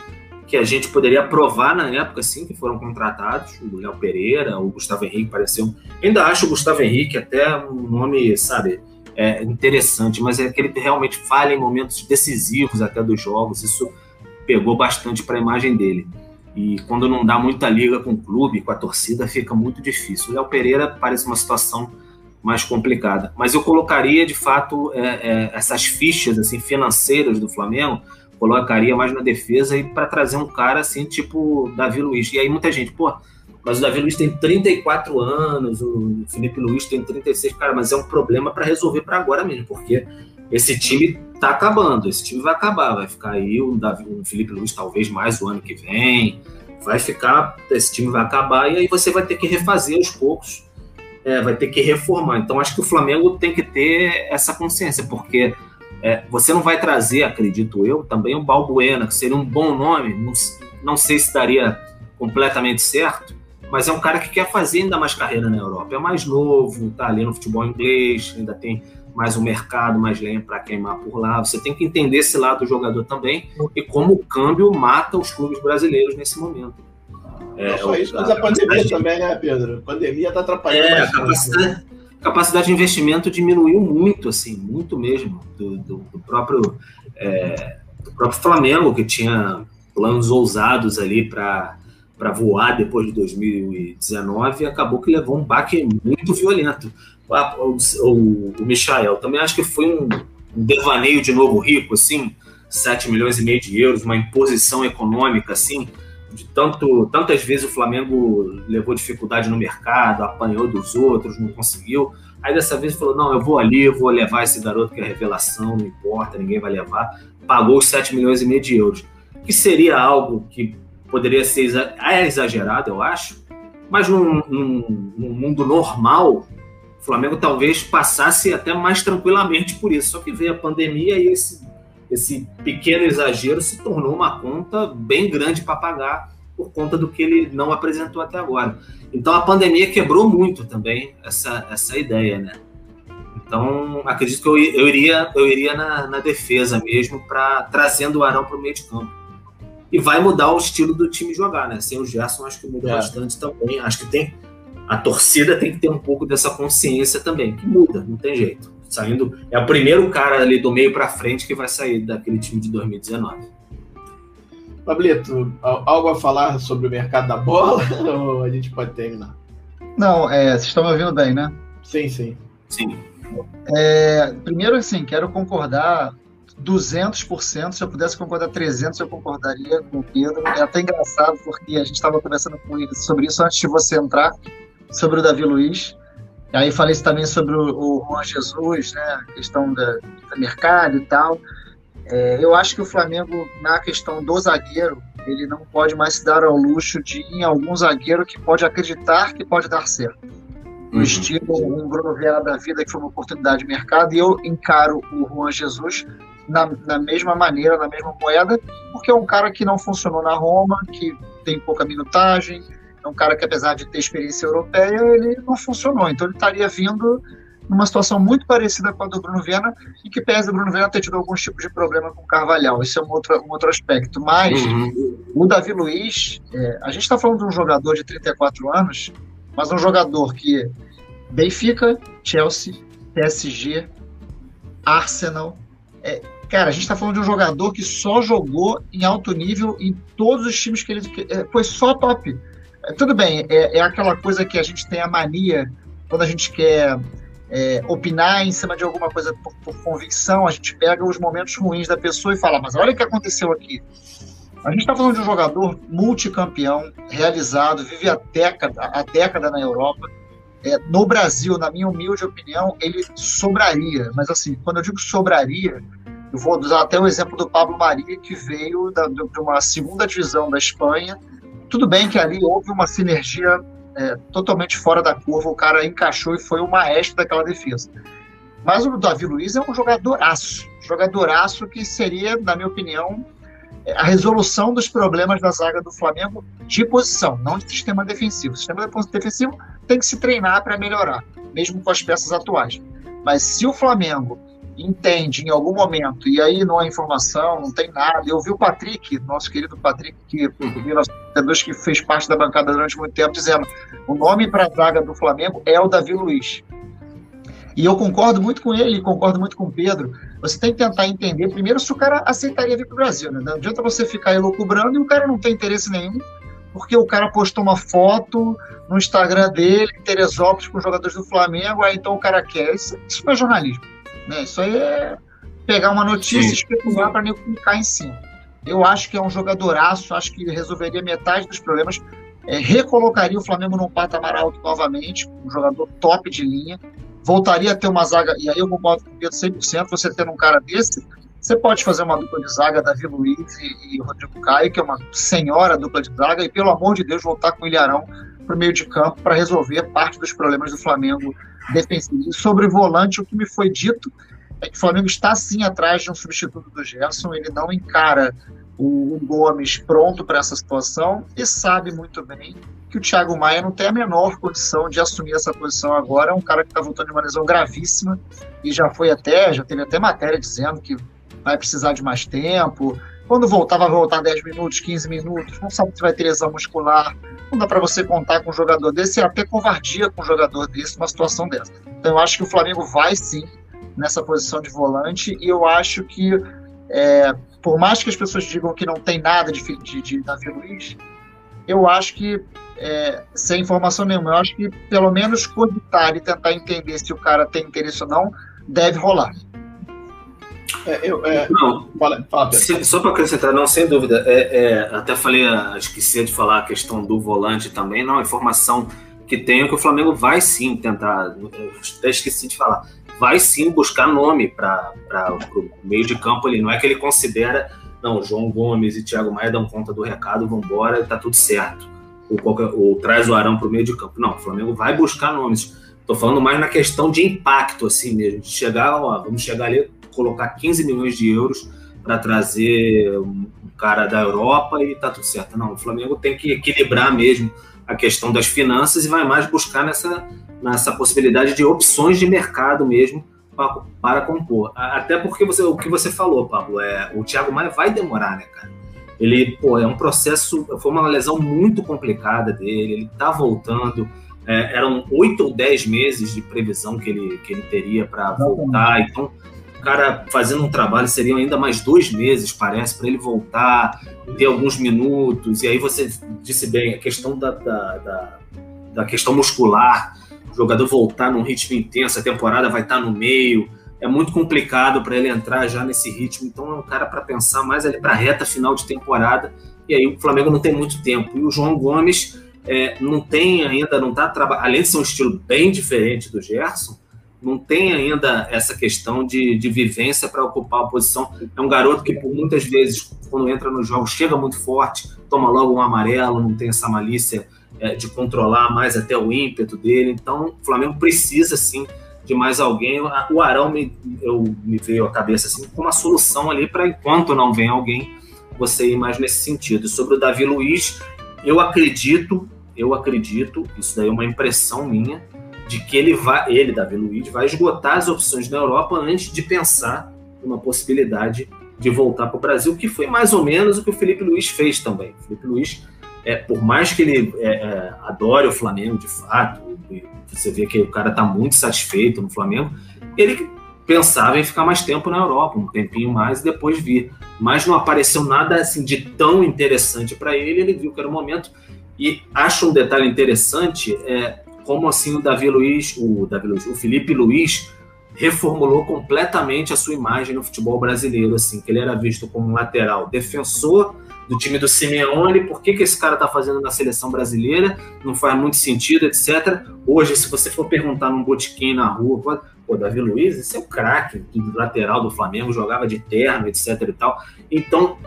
que a gente poderia aprovar na época, assim, que foram contratados, o Léo Pereira, o Gustavo Henrique pareciam. Ainda acho o Gustavo Henrique até um nome, sabe, é, interessante, mas é que ele realmente falha em momentos decisivos até dos jogos, isso pegou bastante para a imagem dele. E quando não dá muita liga com o clube, com a torcida, fica muito difícil. O Léo Pereira parece uma situação mais complicada. Mas eu colocaria, de fato, é, é, essas fichas assim financeiras do Flamengo colocaria mais na defesa e para trazer um cara assim, tipo Davi Luiz. E aí muita gente, pô, mas o Davi Luiz tem 34 anos, o Felipe Luiz tem 36, cara, mas é um problema para resolver para agora mesmo, porque esse time tá acabando, esse time vai acabar, vai ficar aí o Davi, o Felipe Luiz talvez mais o ano que vem, vai ficar, esse time vai acabar e aí você vai ter que refazer aos poucos, é, vai ter que reformar. Então acho que o Flamengo tem que ter essa consciência, porque é, você não vai trazer, acredito eu, também o Balbuena, que seria um bom nome, não, não sei se daria completamente certo, mas é um cara que quer fazer ainda mais carreira na Europa. É mais novo, tá ali no futebol inglês, ainda tem mais um mercado, mais lenha para queimar por lá. Você tem que entender esse lado do jogador também e como o câmbio mata os clubes brasileiros nesse momento. É, não só isso, mas a pandemia também, né, Pedro? A pandemia está atrapalhando. É, a capacidade, capacidade de investimento diminuiu muito, assim, muito mesmo, do, do, do próprio, é, do próprio Flamengo, que tinha planos ousados ali para para voar depois de 2019 acabou que levou um baque muito violento. O, o, o Michael também acho que foi um, um, devaneio de novo rico, assim, 7 milhões e meio de euros, uma imposição econômica, assim, de tanto, tantas vezes o Flamengo levou dificuldade no mercado, apanhou dos outros, não conseguiu. Aí dessa vez falou: não, eu vou ali, eu vou levar esse garoto que é revelação, não importa, ninguém vai levar. Pagou os 7 milhões e meio de euros. Que seria algo que poderia ser é exagerado, eu acho, mas num, num, num mundo normal, o Flamengo talvez passasse até mais tranquilamente por isso. Só que veio a pandemia e esse esse pequeno exagero se tornou uma conta bem grande para pagar por conta do que ele não apresentou até agora. Então a pandemia quebrou muito também essa, essa ideia, né? Então acredito que eu, eu iria, eu iria na, na defesa mesmo, para trazendo o Arão para o meio de campo. E vai mudar o estilo do time jogar, né? Sem o Gerson, acho que muda é. bastante também. Acho que tem. A torcida tem que ter um pouco dessa consciência também, que muda, não tem jeito saindo. É o primeiro cara ali do meio para frente que vai sair daquele time de 2019. Pablito, algo a falar sobre o mercado da bola ou a gente pode terminar? Não, é, vocês estão me ouvindo bem, né? Sim, sim. Sim. É, primeiro, assim, quero concordar 200%. Se eu pudesse concordar 300%, eu concordaria com o Pedro. É até engraçado, porque a gente estava conversando sobre isso antes de você entrar, sobre o Davi Luiz. Aí falei também sobre o, o Juan Jesus, né, a questão da, do mercado e tal. É, eu acho que o Flamengo, na questão do zagueiro, ele não pode mais se dar ao luxo de ir em algum zagueiro que pode acreditar que pode dar certo. Uhum. estilo um Bruno Vieira da vida, que foi uma oportunidade de mercado, e eu encaro o Juan Jesus na, na, mesma maneira, na mesma moeda, porque é um cara que não funcionou na Roma, que tem pouca minutagem, é um cara que, apesar de ter experiência europeia, ele não funcionou. Então, ele estaria vindo numa situação muito parecida com a do Bruno Viana, e que pese o Bruno Viana ter tido alguns tipos de problema com o Carvalhal. Isso é um outro, um outro aspecto. Mas uhum. o Davi Luiz, é, a gente está falando de um jogador de 34 anos, mas um jogador que Benfica, Chelsea, PSG, Arsenal. É, cara, a gente está falando de um jogador que só jogou em alto nível em todos os times que ele. Que, é, foi só top. É, tudo bem, é, é, aquela coisa que a gente tem a mania, quando a gente quer é, opinar em cima de alguma coisa por, por, convicção, a gente pega os momentos ruins da pessoa e fala, mas olha o que aconteceu aqui. A gente está falando de um jogador multicampeão, realizado, vive a década, a década na Europa. É, no Brasil, na minha humilde opinião, ele sobraria. Mas assim, quando eu digo sobraria, eu vou usar até o exemplo do Pablo Maria, que veio da, de uma segunda divisão da Espanha, tudo bem que ali houve uma sinergia é, totalmente fora da curva, o cara encaixou e foi o maestro daquela defesa. Mas o Davi Luiz é um jogadoraço, jogadoraço que seria, na minha opinião, a resolução dos problemas da zaga do Flamengo de posição, não de sistema defensivo. O sistema defensivo tem que se treinar para melhorar, mesmo com as peças atuais. Mas se o Flamengo entende em algum momento, e aí não há informação, não tem nada. Eu vi o Patrick, nosso querido Patrick, que, que fez parte da bancada durante muito tempo, dizendo o nome para a zaga do Flamengo é o Davi Luiz. E eu concordo muito com ele, concordo muito com o Pedro. Você tem que tentar entender primeiro se o cara aceitaria vir para o Brasil. Né? Não adianta você ficar elucubrando e o cara não tem interesse nenhum, porque o cara postou uma foto no Instagram dele, Teresópolis, com os jogadores do Flamengo, aí então o cara quer. Isso, isso não é jornalismo. Né? Isso aí é pegar uma notícia e especular para nem clicar em cima. Eu acho que é um jogadoraço, acho que resolveria metade dos problemas. É, recolocaria o Flamengo num patamar alto novamente, um jogador top de linha voltaria a ter uma zaga, e aí eu concordo com o Pedro 100%, você tendo um cara desse, você pode fazer uma dupla de zaga, Davi Luiz e, e Rodrigo Caio, que é uma senhora dupla de zaga, e pelo amor de Deus, voltar com o Ilharão para o meio de campo para resolver parte dos problemas do Flamengo E sobre o volante, o que me foi dito é que o Flamengo está sim atrás de um substituto do Gerson, ele não encara o, Gomes pronto para essa situação e sabe muito bem que o Thiago Maia não tem a menor condição de assumir essa posição agora. É um cara que está voltando de uma lesão gravíssima e já foi até, já teve até matéria dizendo que vai precisar de mais tempo. Quando voltar, vai voltar 10 minutos, 15 minutos, não sabe se vai ter lesão muscular. Não dá para você contar com um jogador desse, é até covardia com um jogador desse, numa situação dessa. Então eu acho que o Flamengo vai sim nessa posição de volante e eu acho que é, por mais que as pessoas digam que não tem nada de, de, de Davi Luiz, eu acho que, é, sem informação nenhuma, eu acho que pelo menos cogitar e tentar entender se o cara tem interesse ou não, deve rolar. É, eu, é, não, fala, fala, se, só para acrescentar, não, sem dúvida, é, é, até falei, ah, esqueci de falar a questão do volante também, não, a informação que tenho é que o Flamengo vai sim tentar, até esqueci de falar, vai sim buscar nome para o meio de campo ali. Não é que ele considera, não, João Gomes e Thiago Maia dão conta do recado, vão embora, tá tudo certo. Ou, qualquer, ou traz o Arão para o meio de campo. Não, o Flamengo vai buscar nomes. Estou falando mais na questão de impacto, assim mesmo. De chegar, ó, vamos chegar ali, colocar 15 milhões de euros para trazer um cara da Europa e tá tudo certo. Não, o Flamengo tem que equilibrar mesmo a questão das finanças e vai mais buscar nessa nessa possibilidade de opções de mercado mesmo para, para compor. Até porque você, o que você falou, Pablo, é, o Thiago Maia vai demorar, né, cara? Ele, pô, é um processo, foi uma lesão muito complicada dele, ele tá voltando. É, eram oito ou dez meses de previsão que ele, que ele teria para voltar. Então, cara fazendo um trabalho seriam ainda mais dois meses, parece, para ele voltar, ter alguns minutos. E aí você disse bem, a questão da, da, da, da questão muscular o jogador voltar num ritmo intenso, a temporada vai estar no meio. É muito complicado para ele entrar já nesse ritmo. Então é um cara para pensar mais ali para a reta final de temporada. E aí o Flamengo não tem muito tempo. E o João Gomes é, não tem ainda, não está trabalhando, além de ser um estilo bem diferente do Gerson, não tem ainda essa questão de, de vivência para ocupar a posição. É um garoto que, por muitas vezes, quando entra no jogo, chega muito forte, toma logo um amarelo, não tem essa malícia é, de controlar mais até o ímpeto dele. Então, o Flamengo precisa sim de mais alguém. O Arão me, eu, me veio à cabeça assim como uma solução ali para enquanto não vem alguém, você ir mais nesse sentido. Sobre o Davi Luiz, eu acredito, eu acredito, isso daí é uma impressão minha, de que ele vai, ele, Davi Luiz, vai esgotar as opções na Europa antes de pensar numa possibilidade de voltar para o Brasil, que foi mais ou menos o que o Felipe Luiz fez também. O Felipe Luiz é, por mais que ele é, é, adore o Flamengo de fato, você vê que o cara está muito satisfeito no Flamengo, ele pensava em ficar mais tempo na Europa, um tempinho mais e depois vir. Mas não apareceu nada assim de tão interessante para ele, ele viu que era o momento. E acho um detalhe interessante, é, como assim o Davi Luiz, o Davi Luiz, o Felipe Luiz reformulou completamente a sua imagem no futebol brasileiro, assim, que ele era visto como um lateral defensor do time do Simeone, por que, que esse cara está fazendo na seleção brasileira, não faz muito sentido, etc. Hoje, se você for perguntar num botequim na rua, pô, Davi Luiz, esse é o craque do lateral do Flamengo, jogava de terno, etc e tal. Então,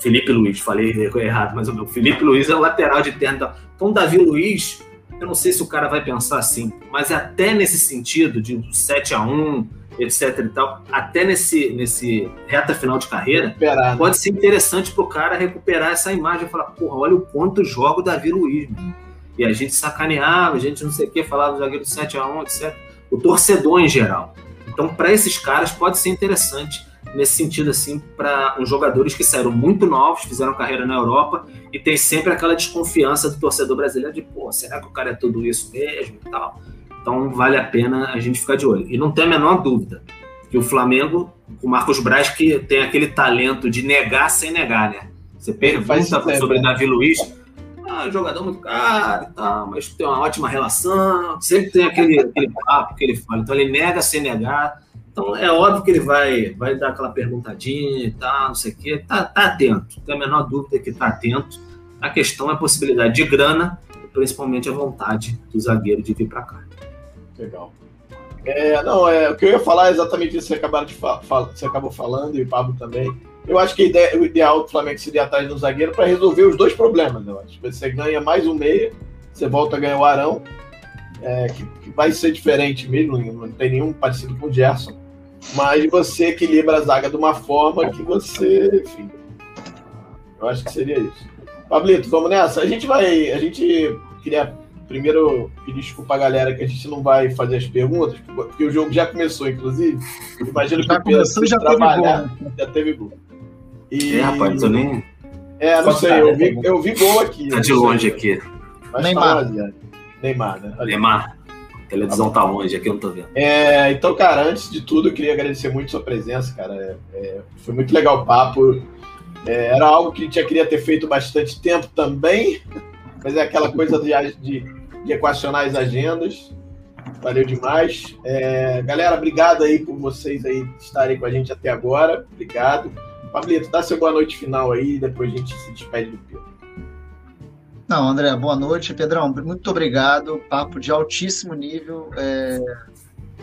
Felipe Luiz, falei errado, mas o meu Felipe Luiz é o lateral de terno. Então, Davi Luiz, eu não sei se o cara vai pensar assim, mas até nesse sentido de 7 a 1 etc e tal, até nesse, nesse reta final de carreira, recuperar, né? pode ser interessante pro cara recuperar essa imagem e falar, porra, olha o quanto joga o Davi Luiz, mano. E a gente sacaneava, a gente não sei o que, falava do zagueiro 7 a 1 etc. O torcedor em geral. Então, para esses caras, pode ser interessante nesse sentido, assim, para uns jogadores que saíram muito novos, fizeram carreira na Europa e tem sempre aquela desconfiança do torcedor brasileiro de, pô, será que o cara é tudo isso mesmo e tal? Então, vale a pena a gente ficar de olho. E não tem a menor dúvida que o Flamengo, o Marcos Braz, que tem aquele talento de negar sem negar, né? Você pergunta sobre né? Davi Luiz, ah, jogador muito caro e tal, mas tem uma ótima relação, sempre tem aquele, aquele papo que ele fala. Então, ele nega sem negar então é óbvio que ele vai, vai dar aquela perguntadinha e tal, não sei o quê. Tá, tá atento, não tem a menor dúvida que tá atento. A questão é a possibilidade de grana e principalmente a vontade do zagueiro de vir para cá. Legal. É, não, é, o que eu ia falar é exatamente isso que você, acabaram de fa você acabou falando, e o Pablo também. Eu acho que ideia, o ideal do Flamengo seria atrás do zagueiro para resolver os dois problemas. Eu acho. Você ganha mais um meia, você volta a ganhar o Arão, é, que, que, vai ser diferente mesmo, não tem nenhum parecido com o Gerson mas você equilibra a zaga de uma forma que você, enfim, eu acho que seria isso. Pablito, vamos nessa. A gente vai, a gente queria primeiro pedir desculpa a galera que a gente não vai fazer as perguntas, porque o jogo já começou, inclusive. Imagino que o Pedro já trabalhar, teve gol, né? já teve gol. E... É, rapaz, eu nem. É, não sei, eu vi, eu vi gol aqui. Tá de longe aqui. Neymar. Tá Neymar, né? Neymar televisão tá longe, aqui eu não tô vendo. É, então, cara, antes de tudo, eu queria agradecer muito sua presença, cara. É, é, foi muito legal o papo. É, era algo que a gente já queria ter feito bastante tempo também, mas é aquela coisa de, de, de equacionar as agendas. Valeu demais. É, galera, obrigado aí por vocês aí estarem com a gente até agora. Obrigado. Pablito, dá seu boa noite final aí, depois a gente se despede do Pedro. Não, André, boa noite. Pedrão, muito obrigado. Papo de altíssimo nível. É,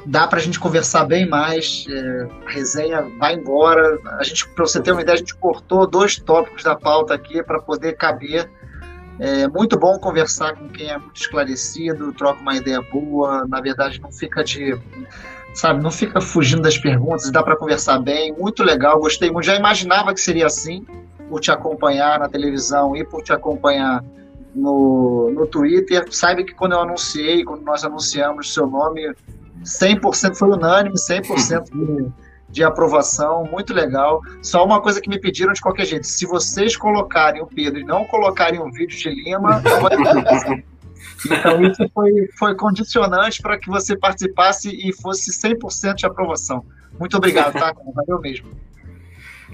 dá para a gente conversar bem mais. É, a resenha vai embora. A gente, para você ter uma ideia, a gente cortou dois tópicos da pauta aqui para poder caber. É muito bom conversar com quem é muito esclarecido, troca uma ideia boa. Na verdade, não fica de sabe, não fica fugindo das perguntas, dá para conversar bem, muito legal, gostei muito. Já imaginava que seria assim, por te acompanhar na televisão e por te acompanhar no, no Twitter. Saiba que quando eu anunciei, quando nós anunciamos seu nome, 100% foi unânime, 100% de, de aprovação, muito legal. Só uma coisa que me pediram de qualquer jeito: se vocês colocarem o Pedro e não colocarem o vídeo de Lima, Então, isso foi, foi condicionante para que você participasse e fosse 100% de aprovação. Muito obrigado, tá? Valeu mesmo.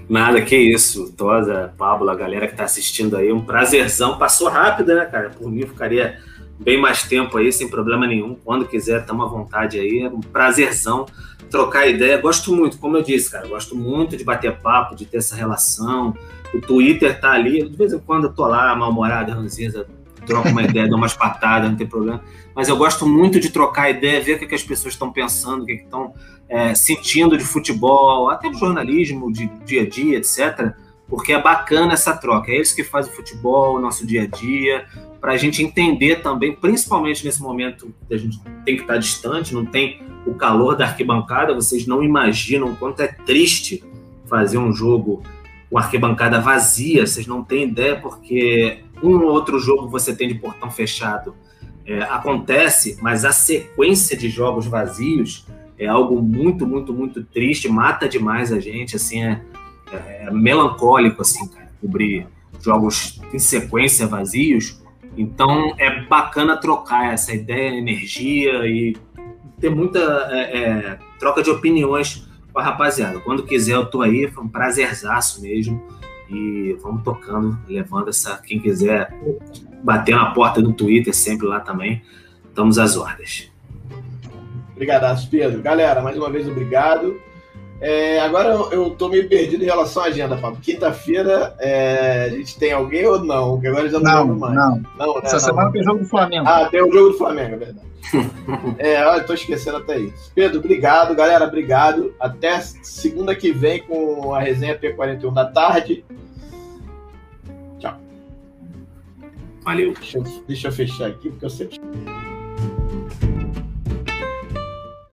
Nada, que isso. Toda, Pablo, a galera que tá assistindo aí, um prazerzão. Passou rápido, né, cara? Por mim, ficaria bem mais tempo aí, sem problema nenhum. Quando quiser, tamo à vontade aí. É um prazerzão trocar ideia. Gosto muito, como eu disse, cara, gosto muito de bater papo, de ter essa relação. O Twitter tá ali, de vez em quando eu tô lá, mal-humorado, ranzinza, troco uma ideia, dou umas patadas, não tem problema. Mas eu gosto muito de trocar ideia, ver o que, que as pessoas estão pensando, o que estão é, sentindo de futebol, até de jornalismo, de dia a dia, etc. Porque é bacana essa troca. É eles que fazem o futebol, o nosso dia a dia, para a gente entender também, principalmente nesse momento que a gente tem que estar distante, não tem o calor da arquibancada, vocês não imaginam quanto é triste fazer um jogo com arquibancada vazia, vocês não têm ideia, porque um ou outro jogo você tem de portão fechado é, acontece, mas a sequência de jogos vazios é algo muito, muito, muito triste, mata demais a gente, assim, é, é, é melancólico, assim, cara, cobrir jogos em sequência vazios. Então é bacana trocar essa ideia, energia e ter muita é, é, troca de opiniões com a rapaziada. Quando quiser, eu tô aí, foi um prazerzaço mesmo. E vamos tocando, levando essa. Quem quiser bater na porta do Twitter, sempre lá também. Estamos às ordens. Obrigadaço, Pedro. Galera, mais uma vez, obrigado. É, agora eu tô meio perdido em relação à agenda, Fábio. Quinta-feira é, a gente tem alguém ou não? Que agora já não, não mais. Não, não né? Essa não. semana tem jogo do Flamengo. Ah, tem o jogo do Flamengo, é verdade. é, eu tô esquecendo até isso. Pedro, obrigado, galera, obrigado. Até segunda que vem com a resenha P41 da tarde. Tchau. Valeu. Deixa eu, deixa eu fechar aqui, porque eu sempre.